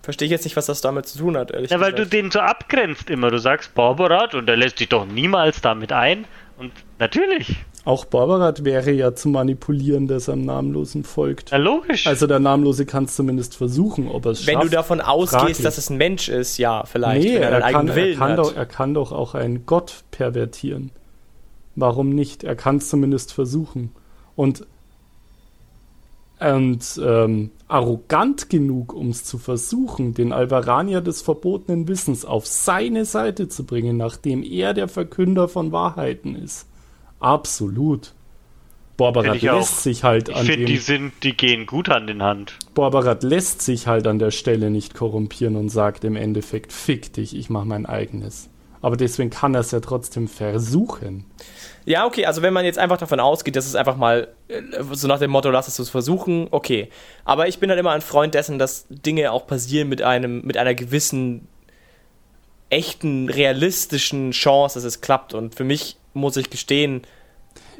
verstehe jetzt nicht, was das damit zu tun hat, ehrlich Na, weil du gesagt. den so abgrenzt immer. Du sagst Borbarat und er lässt sich doch niemals damit ein. Und natürlich. Auch Barbarat wäre ja zu manipulieren, dass er am Namenlosen folgt. Na logisch. Also der Namenlose kann es zumindest versuchen, ob er es Wenn schafft. du davon ausgehst, fraglich. dass es ein Mensch ist, ja, vielleicht. nee, wenn er er kann, er, kann hat. doch, er kann doch auch einen Gott pervertieren. Warum nicht? Er kann es zumindest versuchen. Und, und ähm, arrogant genug, um es zu versuchen, den Alvaranier des verbotenen Wissens auf seine Seite zu bringen, nachdem er der Verkünder von Wahrheiten ist. Absolut. Borbarat ich auch. lässt sich halt ich an finde, die dem sind, die gehen gut Hand in Hand. Borbarat lässt sich halt an der Stelle nicht korrumpieren und sagt im Endeffekt, fick dich, ich mach mein eigenes. Aber deswegen kann er es ja trotzdem versuchen. Ja, okay, also wenn man jetzt einfach davon ausgeht, dass es einfach mal äh, so nach dem Motto, lass es uns versuchen, okay. Aber ich bin halt immer ein Freund dessen, dass Dinge auch passieren mit einem, mit einer gewissen echten, realistischen Chance, dass es klappt. Und für mich muss ich gestehen,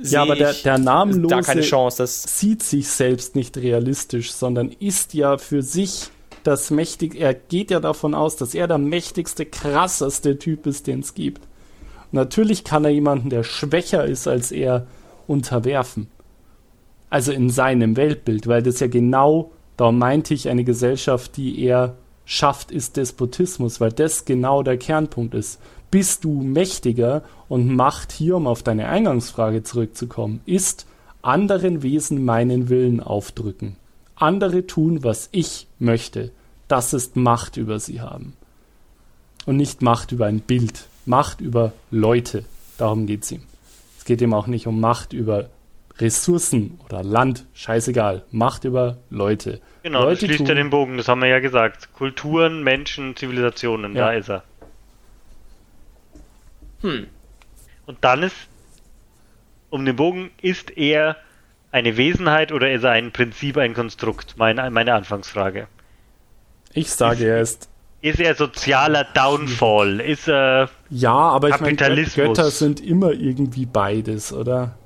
Ja, aber der, der Namenlose da keine Chance, sieht sich selbst nicht realistisch, sondern ist ja für sich das mächtig. Er geht ja davon aus, dass er der mächtigste, krasseste Typ ist, den es gibt. Natürlich kann er jemanden, der schwächer ist als er, unterwerfen. Also in seinem Weltbild, weil das ja genau, da meinte ich, eine Gesellschaft, die er schafft, ist Despotismus, weil das genau der Kernpunkt ist. Bist du mächtiger und Macht hier, um auf deine Eingangsfrage zurückzukommen, ist anderen Wesen meinen Willen aufdrücken. Andere tun, was ich möchte. Das ist Macht über sie haben. Und nicht Macht über ein Bild. Macht über Leute. Darum geht es ihm. Es geht ihm auch nicht um Macht über Ressourcen oder Land. Scheißegal. Macht über Leute. Genau, Leute das schließt tun- den Bogen, das haben wir ja gesagt. Kulturen, Menschen, Zivilisationen, Ja. da ist er. Hm. Und dann ist, um den Bogen, ist er eine Wesenheit oder ist er ein Prinzip, ein Konstrukt? Meine, meine Anfangsfrage. Ich sage, er ist Ist er sozialer Downfall? Ist er. Ja, aber ich meine. Götter sind immer irgendwie beides, oder?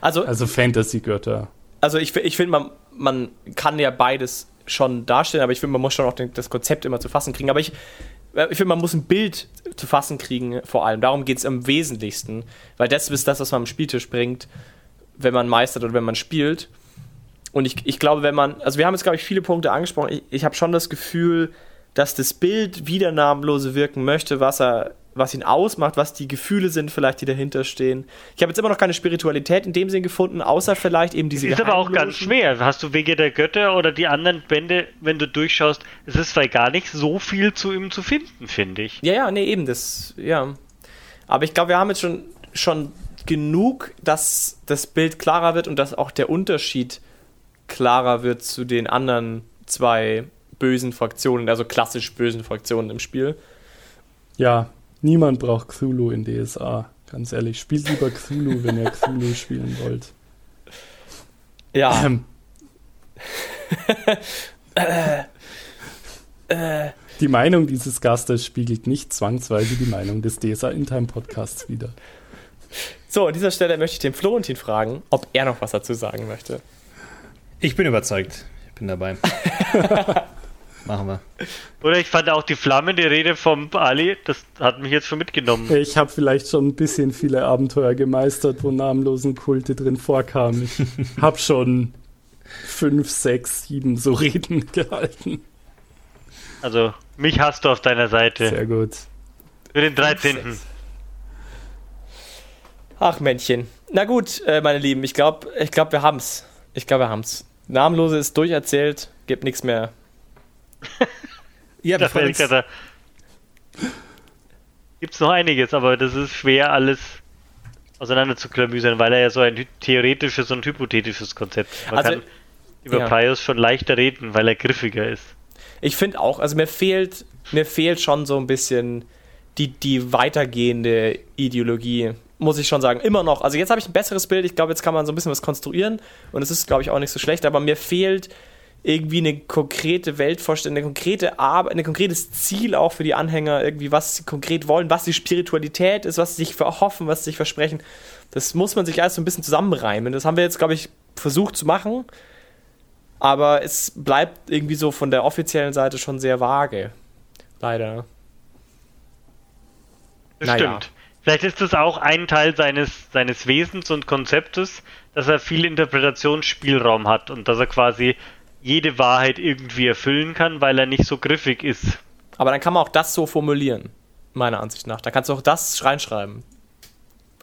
also Also Fantasy-Götter. Also ich, ich finde, man, man kann ja beides schon darstellen, aber ich finde, man muss schon auch den, das Konzept immer zu fassen kriegen. Aber ich, ich finde, man muss ein Bild zu fassen kriegen, vor allem. Darum geht es am wesentlichsten. Weil das ist das, was man am Spieltisch bringt, wenn man meistert oder wenn man spielt. Und ich, ich glaube, wenn man, also wir haben jetzt, glaube ich, viele Punkte angesprochen. Ich, ich habe schon das Gefühl, dass das Bild wieder namenlose wirken möchte, was er, was ihn ausmacht, was die Gefühle sind, vielleicht, die dahinter stehen. Ich habe jetzt immer noch keine Spiritualität in dem Sinn gefunden, außer vielleicht eben diese ist aber auch ganz schwer. Hast du Wege der Götter oder die anderen Bände, wenn du durchschaust, es ist zwar gar nicht so viel zu ihm zu finden, finde ich. Ja, ja, nee, eben, das, ja. Aber ich glaube, wir haben jetzt schon, schon genug, dass das Bild klarer wird und dass auch der Unterschied klarer wird zu den anderen zwei bösen Fraktionen, also klassisch bösen Fraktionen im Spiel. Ja, niemand braucht Cthulhu in DSA. Ganz ehrlich, spielt lieber Cthulhu, wenn ihr Cthulhu spielen wollt. Ja, Ähm, die Meinung dieses Gastes spiegelt nicht zwangsweise die Meinung des DSA in Time Podcasts wider. so, an dieser Stelle möchte ich den Florentin fragen, ob er noch was dazu sagen möchte. Ich bin überzeugt. Ich bin dabei. Machen wir. Oder ich fand auch die flammende Rede vom Ali, das hat mich jetzt schon mitgenommen. Ich habe vielleicht schon ein bisschen viele Abenteuer gemeistert, wo namenlosen Kulte drin vorkamen. Ich habe schon fünf, sechs, sieben so Reden gehalten. Also, mich hast du auf deiner Seite. Sehr gut. Für den 13. Ach, Männchen. Na gut, äh, meine Lieben, ich glaube, ich glaub, wir haben's. Ich glaube, wir haben's. Namenlose ist durcherzählt, gibt nichts mehr. Ja, Das freuen wäre uns. da. Gibt es noch einiges, aber das ist schwer, alles auseinander zu klamüsern, weil er ja so ein theoretisches und hypothetisches Konzept ist. Man Also, kann über ja. Prius schon leichter reden, weil er griffiger ist. Ich finde auch, also mir fehlt, mir fehlt schon so ein bisschen die, die weitergehende Ideologie, muss ich schon sagen. Immer noch. Also jetzt habe ich ein besseres Bild. Ich glaube, jetzt kann man so ein bisschen was konstruieren und es ist, glaube ich, auch nicht so schlecht, aber mir fehlt irgendwie eine konkrete Weltvorstellung, eine konkrete Arbeit, ein konkretes Ziel auch für die Anhänger, irgendwie, was sie konkret wollen, was die Spiritualität ist, was sie sich verhoffen, was sie sich versprechen. Das muss man sich alles so ein bisschen zusammenreimen. Das haben wir jetzt, glaube ich, versucht zu machen. Aber es bleibt irgendwie so von der offiziellen Seite schon sehr vage. Leider. Das Naja. stimmt. Vielleicht ist das auch ein Teil seines, seines Wesens und Konzeptes, dass er viel Interpretationsspielraum hat und dass er quasi jede Wahrheit irgendwie erfüllen kann, weil er nicht so griffig ist. Aber dann kann man auch das so formulieren, meiner Ansicht nach. Da kannst du auch das reinschreiben.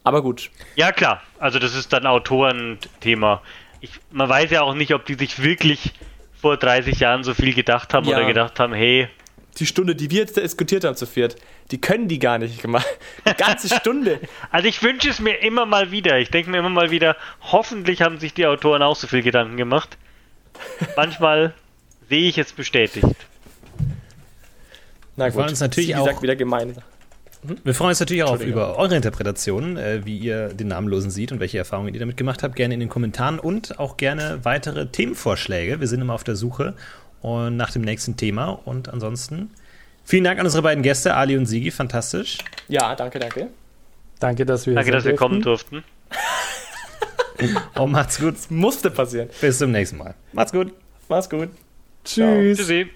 Aber gut. Ja, klar. Also das ist dann Autorenthema. Ich, man weiß ja auch nicht, ob die sich wirklich vor 30 Jahren so viel gedacht haben Ja. oder gedacht haben, hey, Die Stunde, die wir jetzt diskutiert haben zu viert, die können die gar nicht gemacht. Die ganze Stunde. also ich wünsche es mir immer mal wieder. Ich denke mir immer mal wieder, hoffentlich haben sich die Autoren auch so viel Gedanken gemacht. Manchmal sehe ich es bestätigt. Na Wir freuen uns natürlich Wie gesagt, auch- wieder gemein. Wir freuen uns natürlich auch über eure Interpretationen, äh, wie ihr den Namenlosen seht und welche Erfahrungen ihr damit gemacht habt. Gerne in den Kommentaren und auch gerne weitere Themenvorschläge. Wir sind immer auf der Suche und nach dem nächsten Thema. Und ansonsten vielen Dank an unsere beiden Gäste, Ali und Sigi. Fantastisch. Ja, danke, danke. Danke, dass wir Danke, dass wir kommen durften. Oh, macht's gut. Musste passieren. Bis zum nächsten Mal. Macht's gut. Mach's gut. Tschüss. Tschüssi.